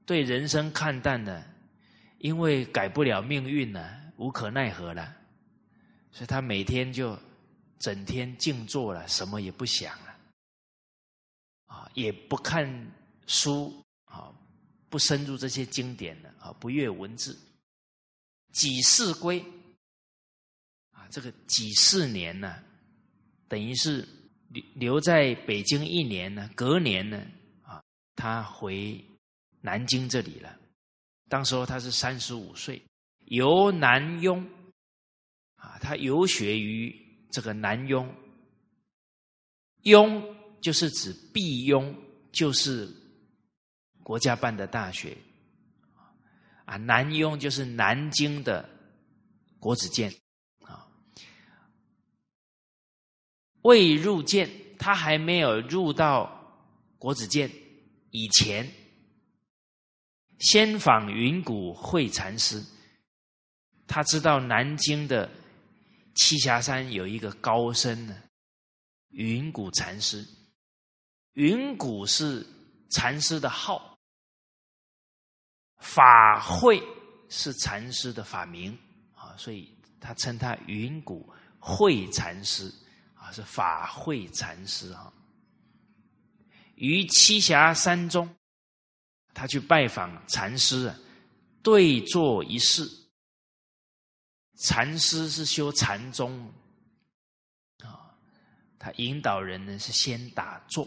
对人生看淡了，因为改不了命运了，无可奈何了。所以他每天就整天静坐了，什么也不想了，也不看书啊，不深入这些经典了啊，不阅文字。几世归啊，这个几四年呢，等于是留留在北京一年呢，隔年呢啊，他回南京这里了。当时候他是三十五岁，由南雍。啊，他游学于这个南雍，雍就是指毕雍，就是国家办的大学，啊，南庸就是南京的国子监，啊，未入监，他还没有入到国子监以前，先访云谷会禅师，他知道南京的。栖霞山有一个高僧呢，云谷禅师。云谷是禅师的号，法会是禅师的法名啊，所以他称他云谷会禅师啊，是法会禅师啊。于栖霞山中，他去拜访禅师，对坐一事。禅师是修禅宗啊，他引导人呢是先打坐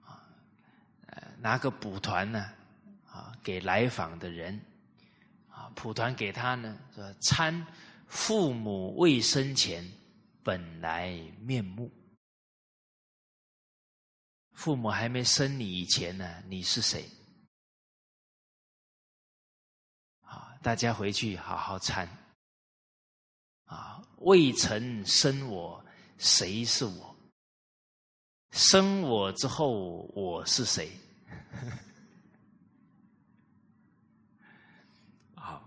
啊，呃，拿个蒲团呢啊，给来访的人啊，蒲团给他呢说参父母未生前本来面目，父母还没生你以前呢，你是谁？啊大家回去好好参啊！未曾生我，谁是我？生我之后，我是谁？好，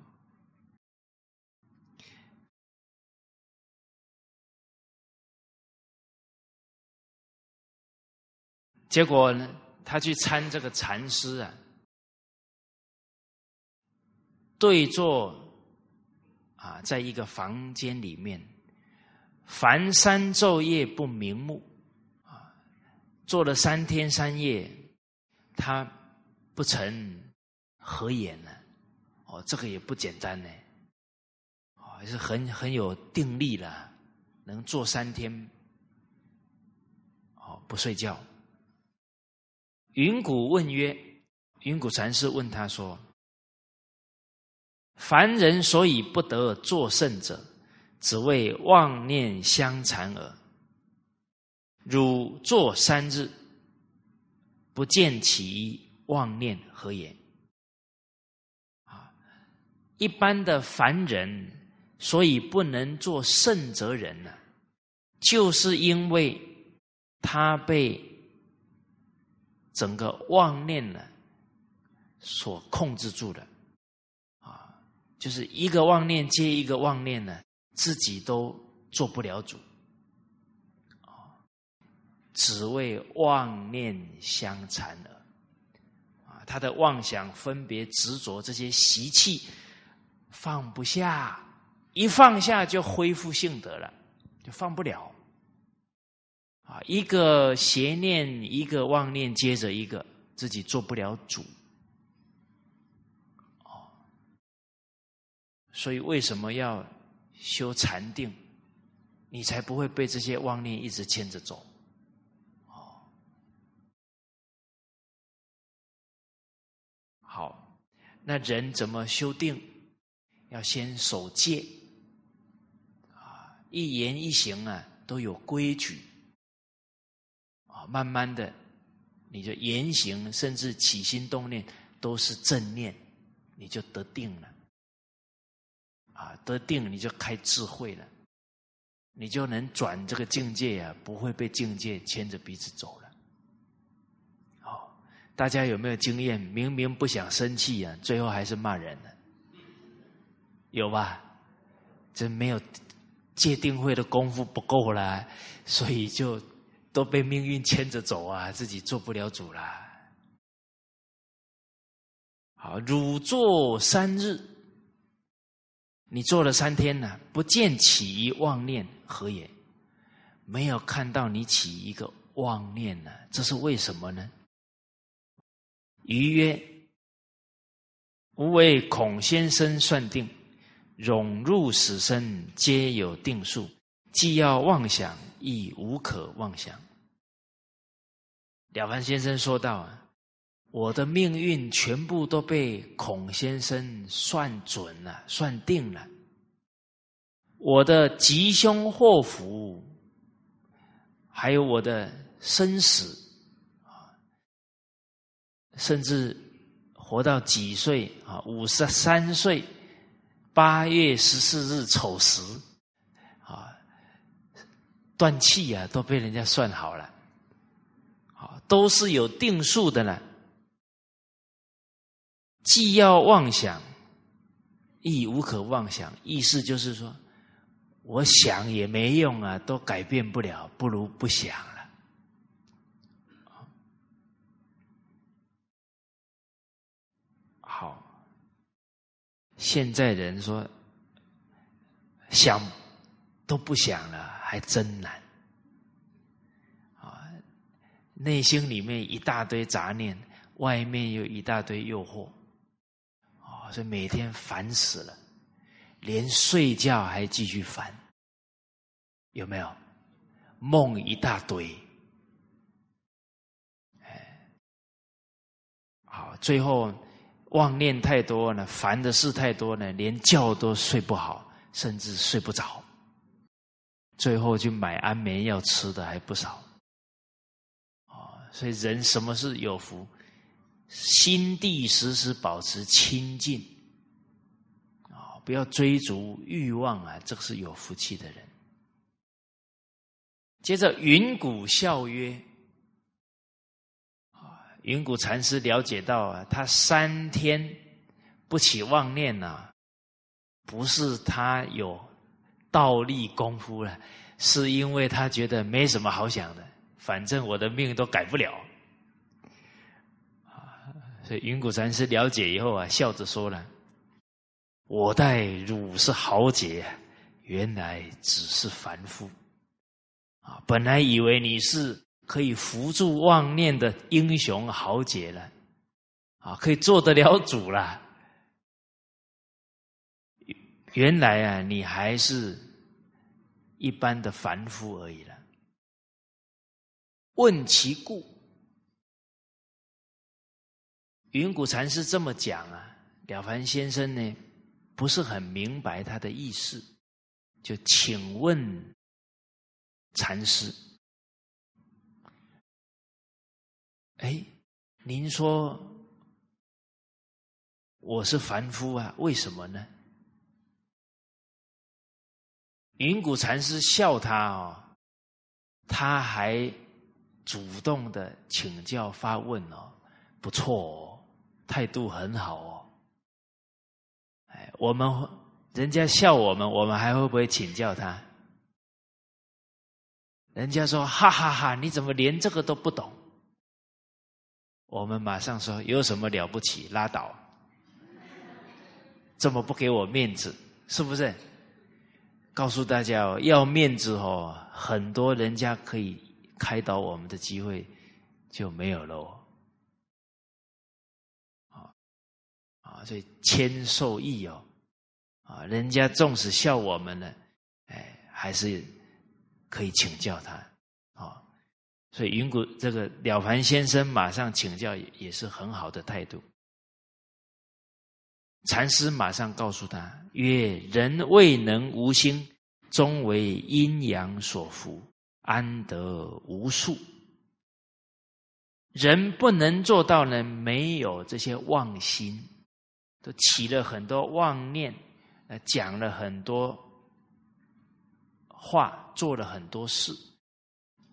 结果呢？他去参这个禅师啊。对坐啊，在一个房间里面，凡山昼夜不瞑目啊，坐了三天三夜，他不曾合眼呢。哦，这个也不简单呢，哦，也是很很有定力了，能坐三天，哦，不睡觉。云谷问曰：“云谷禅师问他说。”凡人所以不得作圣者，只为妄念相残耳。汝坐三日，不见其妄念何也？啊，一般的凡人，所以不能做圣哲人呢，就是因为他被整个妄念呢所控制住了。啊，就是一个妄念接一个妄念呢，自己都做不了主。只为妄念相缠而，啊，他的妄想、分别、执着这些习气放不下，一放下就恢复性德了，就放不了。啊，一个邪念，一个妄念，接着一个，自己做不了主。哦，所以为什么要修禅定？你才不会被这些妄念一直牵着走。好，那人怎么修定？要先守戒啊，一言一行啊都有规矩啊，慢慢的，你就言行甚至起心动念都是正念，你就得定了啊，得定你就开智慧了，你就能转这个境界啊，不会被境界牵着鼻子走了。大家有没有经验？明明不想生气啊，最后还是骂人了，有吧？这没有戒定慧的功夫不够啦，所以就都被命运牵着走啊，自己做不了主啦。好，汝坐三日，你坐了三天呢，不见起一妄念何也？没有看到你起一个妄念呢，这是为什么呢？余曰：“吾为孔先生算定，融入死生皆有定数，既要妄想，亦无可妄想。”了凡先生说道：“啊，我的命运全部都被孔先生算准了，算定了。我的吉凶祸福，还有我的生死。”甚至活到几岁啊？五十三岁，八月十四日丑时，啊，断气啊，都被人家算好了，啊，都是有定数的了。既要妄想，亦无可妄想。意思就是说，我想也没用啊，都改变不了，不如不想。现在人说想都不想了，还真难啊！内心里面一大堆杂念，外面又一大堆诱惑啊，所以每天烦死了，连睡觉还继续烦，有没有？梦一大堆，哎，好，最后。妄念太多呢，烦的事太多呢，连觉都睡不好，甚至睡不着。最后就买安眠药吃的还不少。啊，所以人什么是有福？心地时时保持清净，啊，不要追逐欲望啊，这个是有福气的人。接着云谷笑曰。云谷禅师了解到啊，他三天不起妄念呐，不是他有倒立功夫了，是因为他觉得没什么好想的，反正我的命都改不了。所以云谷禅师了解以后啊，笑着说了：“我待汝是豪杰，原来只是凡夫啊！本来以为你是。”可以扶助妄念的英雄豪杰了，啊，可以做得了主了。原来啊，你还是一般的凡夫而已了。问其故，云谷禅师这么讲啊，了凡先生呢不是很明白他的意思，就请问禅师。哎，您说我是凡夫啊？为什么呢？云谷禅师笑他哦，他还主动的请教发问哦，不错哦，态度很好哦。哎，我们人家笑我们，我们还会不会请教他？人家说哈哈哈，你怎么连这个都不懂？我们马上说有什么了不起？拉倒，这么不给我面子，是不是？告诉大家哦，要面子哦，很多人家可以开导我们的机会就没有了。啊啊，所以谦受益哦，啊，人家纵使笑我们呢，哎，还是可以请教他。所以云谷这个了凡先生马上请教，也是很好的态度。禅师马上告诉他曰：“人未能无心，终为阴阳所缚，安得无数？人不能做到呢？没有这些妄心，都起了很多妄念，呃，讲了很多话，做了很多事。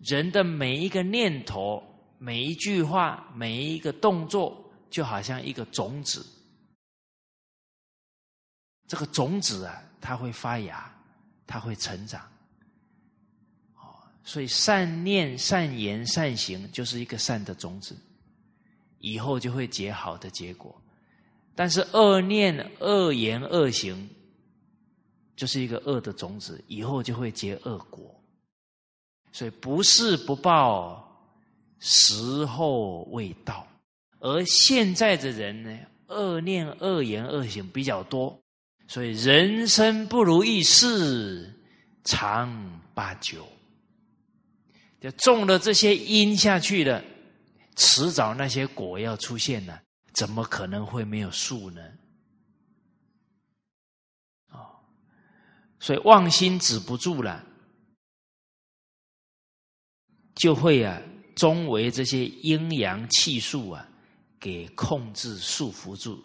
人的每一个念头、每一句话、每一个动作，就好像一个种子。”这个种子啊，它会发芽，它会成长，哦，所以善念、善言、善行就是一个善的种子，以后就会结好的结果。但是恶念、恶言、恶行，就是一个恶的种子，以后就会结恶果。所以不是不报，时候未到。而现在的人呢，恶念、恶言、恶行比较多。所以人生不如意事常八九，就种了这些因下去了，迟早那些果要出现了，怎么可能会没有树呢？哦，所以妄心止不住了，就会啊，终为这些阴阳气数啊，给控制束缚住。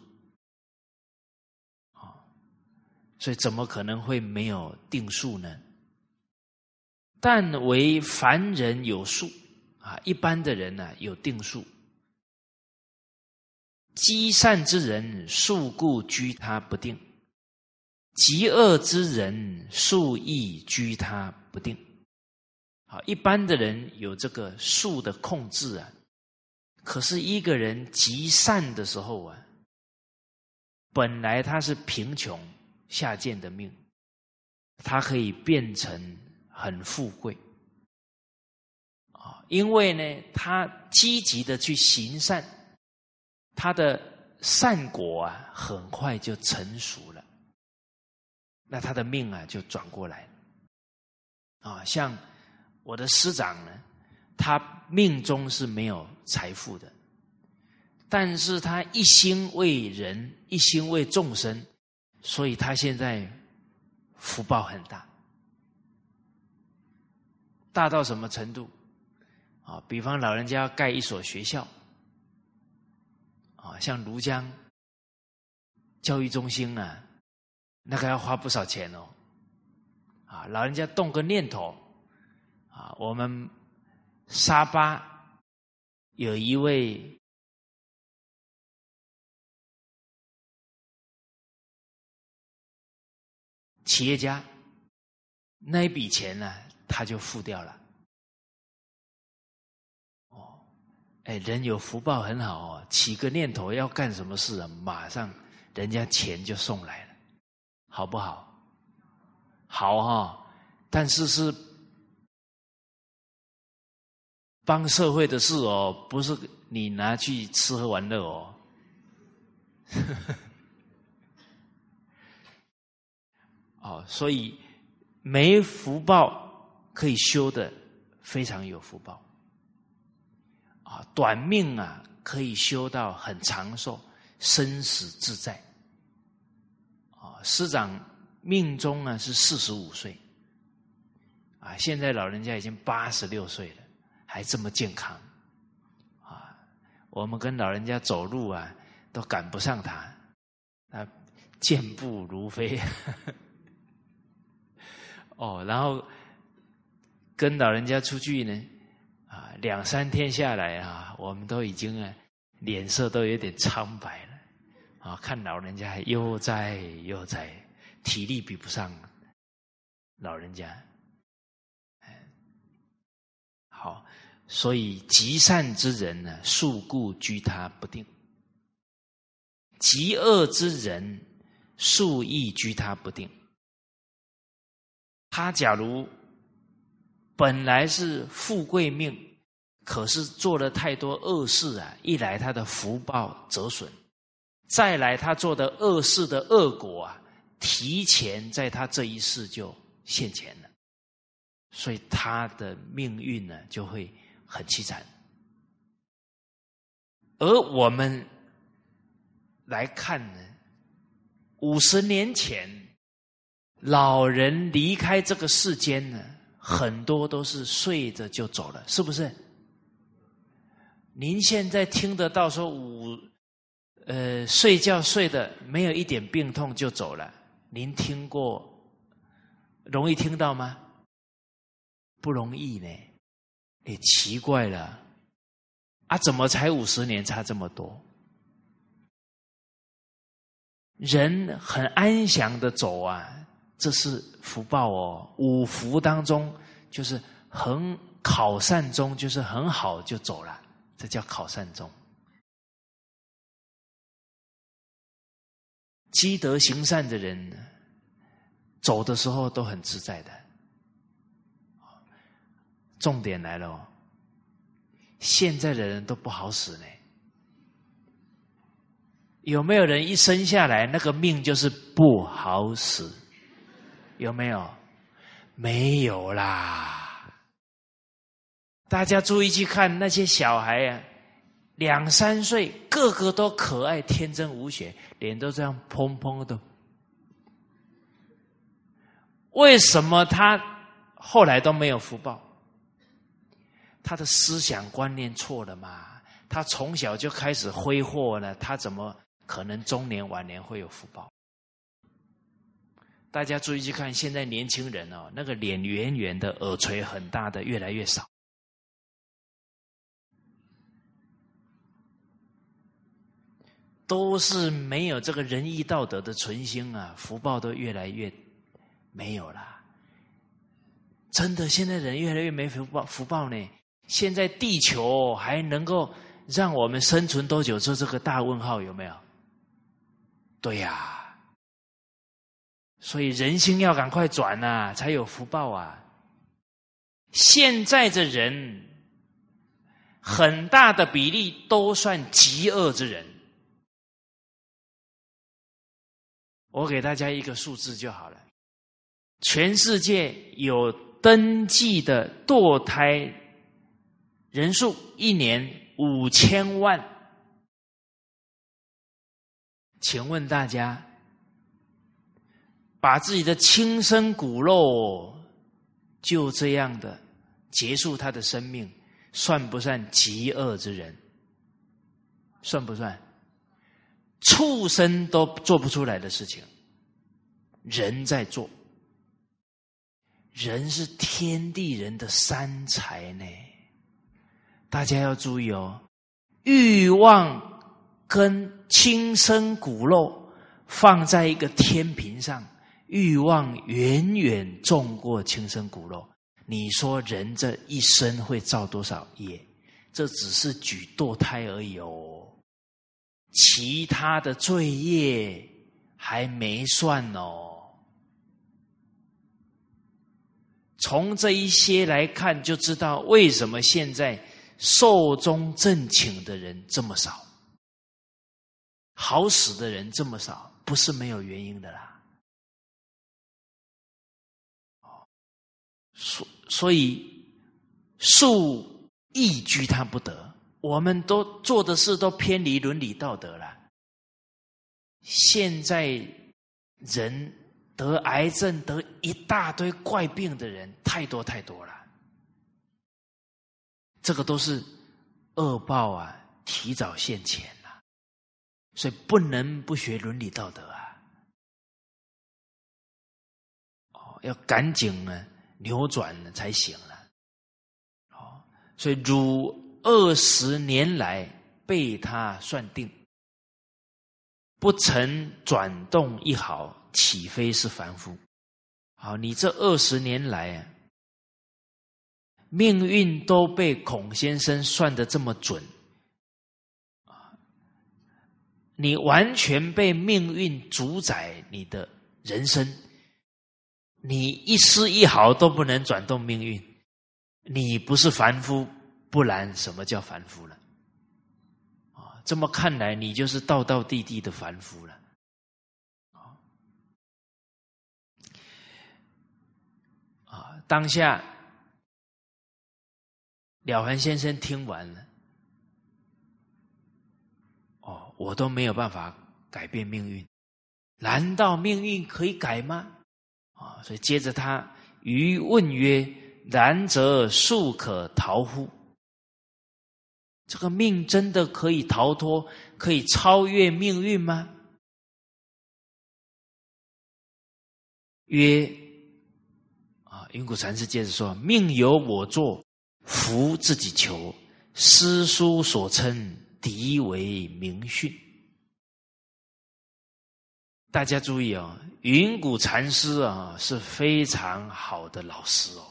所以怎么可能会没有定数呢？但为凡人有数啊，一般的人呢有定数。积善之人，数故居他不定；极恶之人，数亦居他不定。好，一般的人有这个数的控制啊，可是一个人极善的时候啊，本来他是贫穷。下贱的命，他可以变成很富贵啊！因为呢，他积极的去行善，他的善果啊，很快就成熟了。那他的命啊，就转过来啊！像我的师长呢，他命中是没有财富的，但是他一心为人，一心为众生。所以他现在福报很大，大到什么程度？啊，比方老人家要盖一所学校，啊，像庐江教育中心啊，那个要花不少钱哦。啊，老人家动个念头，啊，我们沙巴有一位。企业家那一笔钱呢，他就付掉了。哦，哎，人有福报很好哦，起个念头要干什么事啊，马上人家钱就送来了，好不好？好哈，但是是帮社会的事哦，不是你拿去吃喝玩乐哦。哦，所以没福报可以修的非常有福报啊，短命啊可以修到很长寿，生死自在啊。师长命中呢是四十五岁啊，现在老人家已经八十六岁了，还这么健康啊，我们跟老人家走路啊，都赶不上他，他健步如飞。哦，然后跟老人家出去呢，啊，两三天下来啊，我们都已经啊，脸色都有点苍白了，啊，看老人家悠哉悠哉，体力比不上老人家。好，所以极善之人呢，素故居他不定；极恶之人，素亦居他不定。他假如本来是富贵命，可是做了太多恶事啊！一来他的福报折损，再来他做的恶事的恶果啊，提前在他这一世就现前了，所以他的命运呢就会很凄惨。而我们来看呢，五十年前。老人离开这个世间呢，很多都是睡着就走了，是不是？您现在听得到说五，呃，睡觉睡的没有一点病痛就走了，您听过？容易听到吗？不容易呢。哎，奇怪了，啊，怎么才五十年差这么多？人很安详的走啊。这是福报哦，五福当中就是很考善终，就是很好就走了，这叫考善终。积德行善的人，走的时候都很自在的。重点来了哦，现在的人都不好使呢。有没有人一生下来那个命就是不好使？有没有？没有啦！大家注意去看那些小孩呀，两三岁，个个都可爱、天真无邪，脸都这样砰砰的。为什么他后来都没有福报？他的思想观念错了嘛？他从小就开始挥霍了，他怎么可能中年晚年会有福报？大家注意去看，现在年轻人哦，那个脸圆圆的、耳垂很大的越来越少，都是没有这个仁义道德的存心啊，福报都越来越没有了。真的，现在人越来越没福报，福报呢？现在地球还能够让我们生存多久？这这个大问号有没有？对呀。所以人心要赶快转呐，才有福报啊！现在的人很大的比例都算极恶之人。我给大家一个数字就好了：全世界有登记的堕胎人数一年五千万，请问大家？把自己的亲生骨肉就这样的结束他的生命，算不算极恶之人？算不算？畜生都做不出来的事情，人在做。人是天地人的三才呢，大家要注意哦。欲望跟亲生骨肉放在一个天平上。欲望远远重过亲生骨肉，你说人这一生会造多少业？这只是举堕胎而已哦，其他的罪业还没算哦。从这一些来看，就知道为什么现在寿终正寝的人这么少，好死的人这么少，不是没有原因的啦。所所以，恕义居他不得。我们都做的事都偏离伦理道德了。现在人得癌症、得一大堆怪病的人太多太多了，这个都是恶报啊！提早现前了，所以不能不学伦理道德啊！哦，要赶紧呢扭转才行了。哦，所以汝二十年来被他算定，不曾转动一毫，岂非是凡夫？好，你这二十年来啊，命运都被孔先生算的这么准。你完全被命运主宰你的人生，你一丝一毫都不能转动命运。你不是凡夫，不然什么叫凡夫了？啊，这么看来，你就是道道地地的凡夫了。啊，当下了凡先生听完了。哦我都没有办法改变命运，难道命运可以改吗？啊，所以接着他余问曰：“然则庶可逃乎？这个命真的可以逃脱，可以超越命运吗？”曰：“啊，云谷禅师接着说：‘命由我作，福自己求。诗书所称。’”敌为名训，大家注意哦，云谷禅师啊是非常好的老师哦。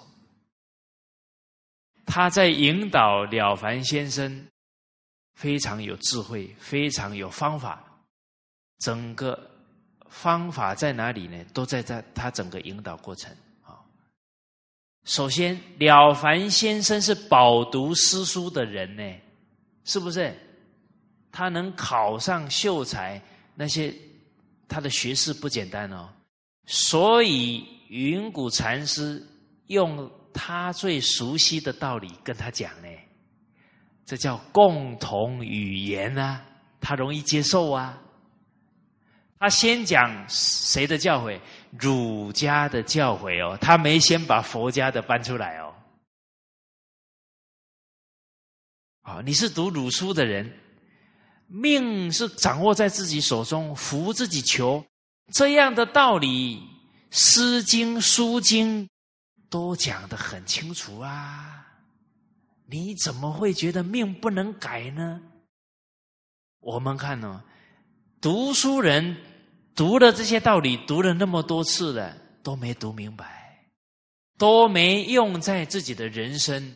他在引导了凡先生，非常有智慧，非常有方法。整个方法在哪里呢？都在在他整个引导过程。首先，了凡先生是饱读诗书的人呢，是不是？他能考上秀才，那些他的学识不简单哦。所以云谷禅师用他最熟悉的道理跟他讲呢，这叫共同语言啊，他容易接受啊。他先讲谁的教诲？儒家的教诲哦，他没先把佛家的搬出来哦。啊，你是读儒书的人。命是掌握在自己手中，福自己求，这样的道理，《诗经》《书经》都讲得很清楚啊！你怎么会觉得命不能改呢？我们看呢，读书人读了这些道理，读了那么多次了，都没读明白，都没用在自己的人生，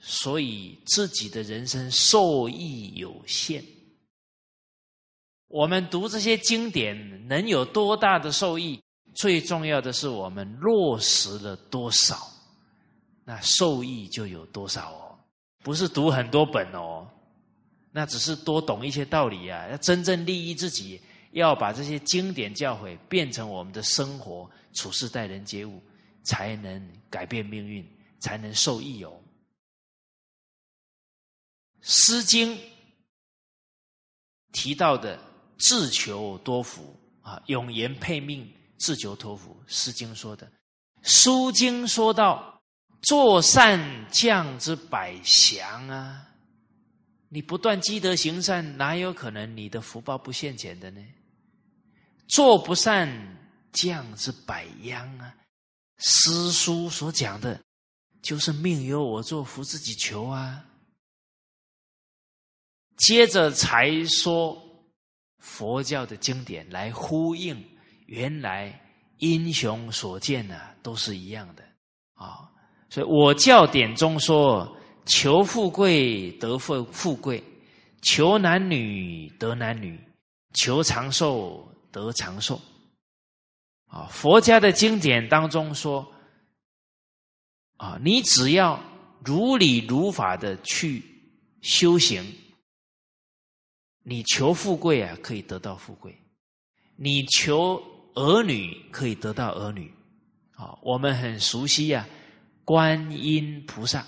所以自己的人生受益有限。我们读这些经典能有多大的受益？最重要的是我们落实了多少，那受益就有多少哦。不是读很多本哦，那只是多懂一些道理啊。要真正利益自己，要把这些经典教诲变成我们的生活处事待人接物，才能改变命运，才能受益哦。《诗经》提到的。自求多福啊，永言配命，自求多福，《诗经》说的，《书经》说到，做善降之百祥啊，你不断积德行善，哪有可能你的福报不现前的呢？做不善降之百殃啊，《诗书》所讲的，就是命由我做，福自己求啊。接着才说。佛教的经典来呼应，原来英雄所见呢，都是一样的啊。所以我教典中说：求富贵得富富贵，求男女得男女，求长寿得长寿。啊，佛家的经典当中说：啊，你只要如理如法的去修行。你求富贵啊，可以得到富贵；你求儿女，可以得到儿女。啊，我们很熟悉呀，观音菩萨。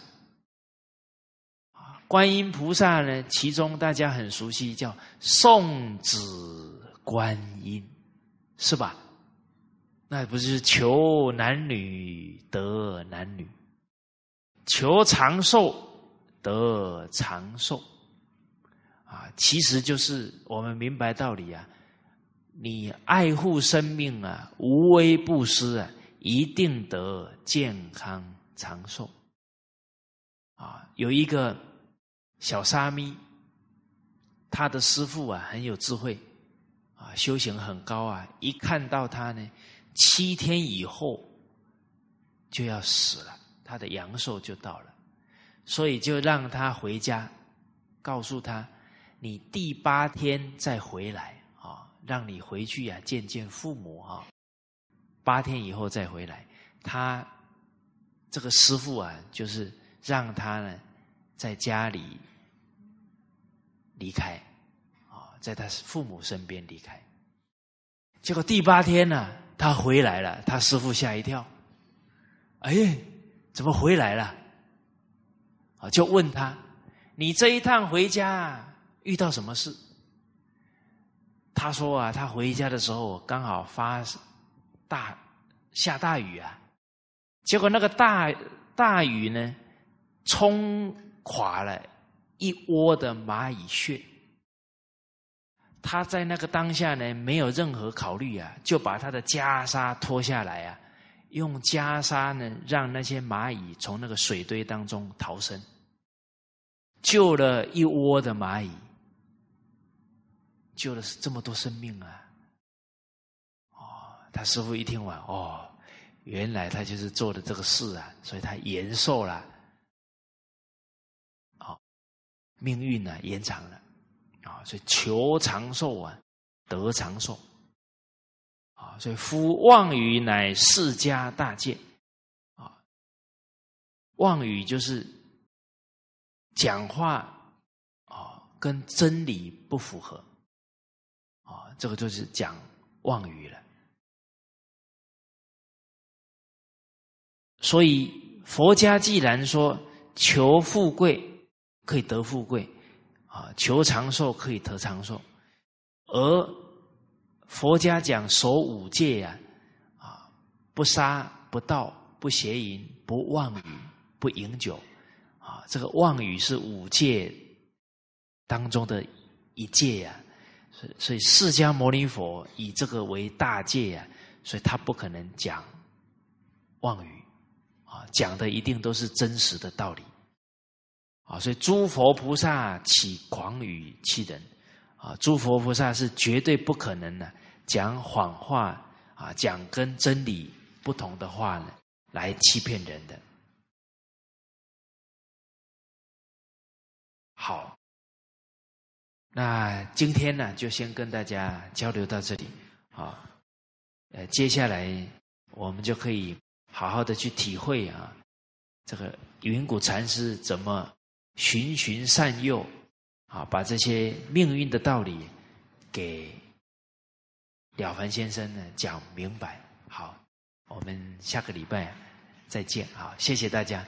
观音菩萨呢，其中大家很熟悉，叫送子观音，是吧？那不是求男女得男女，求长寿得长寿。啊，其实就是我们明白道理啊，你爱护生命啊，无微不施啊，一定得健康长寿。啊，有一个小沙弥，他的师傅啊很有智慧，修行很高啊，一看到他呢，七天以后就要死了，他的阳寿就到了，所以就让他回家，告诉他。你第八天再回来啊，让你回去呀见见父母啊。八天以后再回来，他这个师傅啊，就是让他呢在家里离开，在他父母身边离开。结果第八天呢，他回来了，他师傅吓一跳，哎，怎么回来了？啊，就问他，你这一趟回家。遇到什么事？他说啊，他回家的时候刚好发大下大雨啊，结果那个大大雨呢，冲垮了一窝的蚂蚁穴。他在那个当下呢，没有任何考虑啊，就把他的袈裟脱下来啊，用袈裟呢，让那些蚂蚁从那个水堆当中逃生，救了一窝的蚂蚁。救的是这么多生命啊！哦，他师傅一听完，哦，原来他就是做的这个事啊，所以他延寿了，好，命运呢延长了，啊，所以求长寿啊，得长寿，啊，所以夫妄语乃世家大戒，啊，妄语就是讲话啊，跟真理不符合。啊，这个就是讲妄语了。所以佛家既然说求富贵可以得富贵，啊，求长寿可以得长寿，而佛家讲守五戒呀，啊，不杀、不盗、不邪淫、不妄语、不饮酒，啊，这个妄语是五戒当中的一戒呀。所以，释迦牟尼佛以这个为大戒呀，所以他不可能讲妄语啊，讲的一定都是真实的道理啊。所以，诸佛菩萨起狂语欺人啊，诸佛菩萨是绝对不可能的讲谎话啊，讲跟真理不同的话呢，来欺骗人的。好。那今天呢，就先跟大家交流到这里啊。呃，接下来我们就可以好好的去体会啊，这个云谷禅师怎么循循善诱啊，把这些命运的道理给了凡先生呢讲明白。好，我们下个礼拜再见。好，谢谢大家。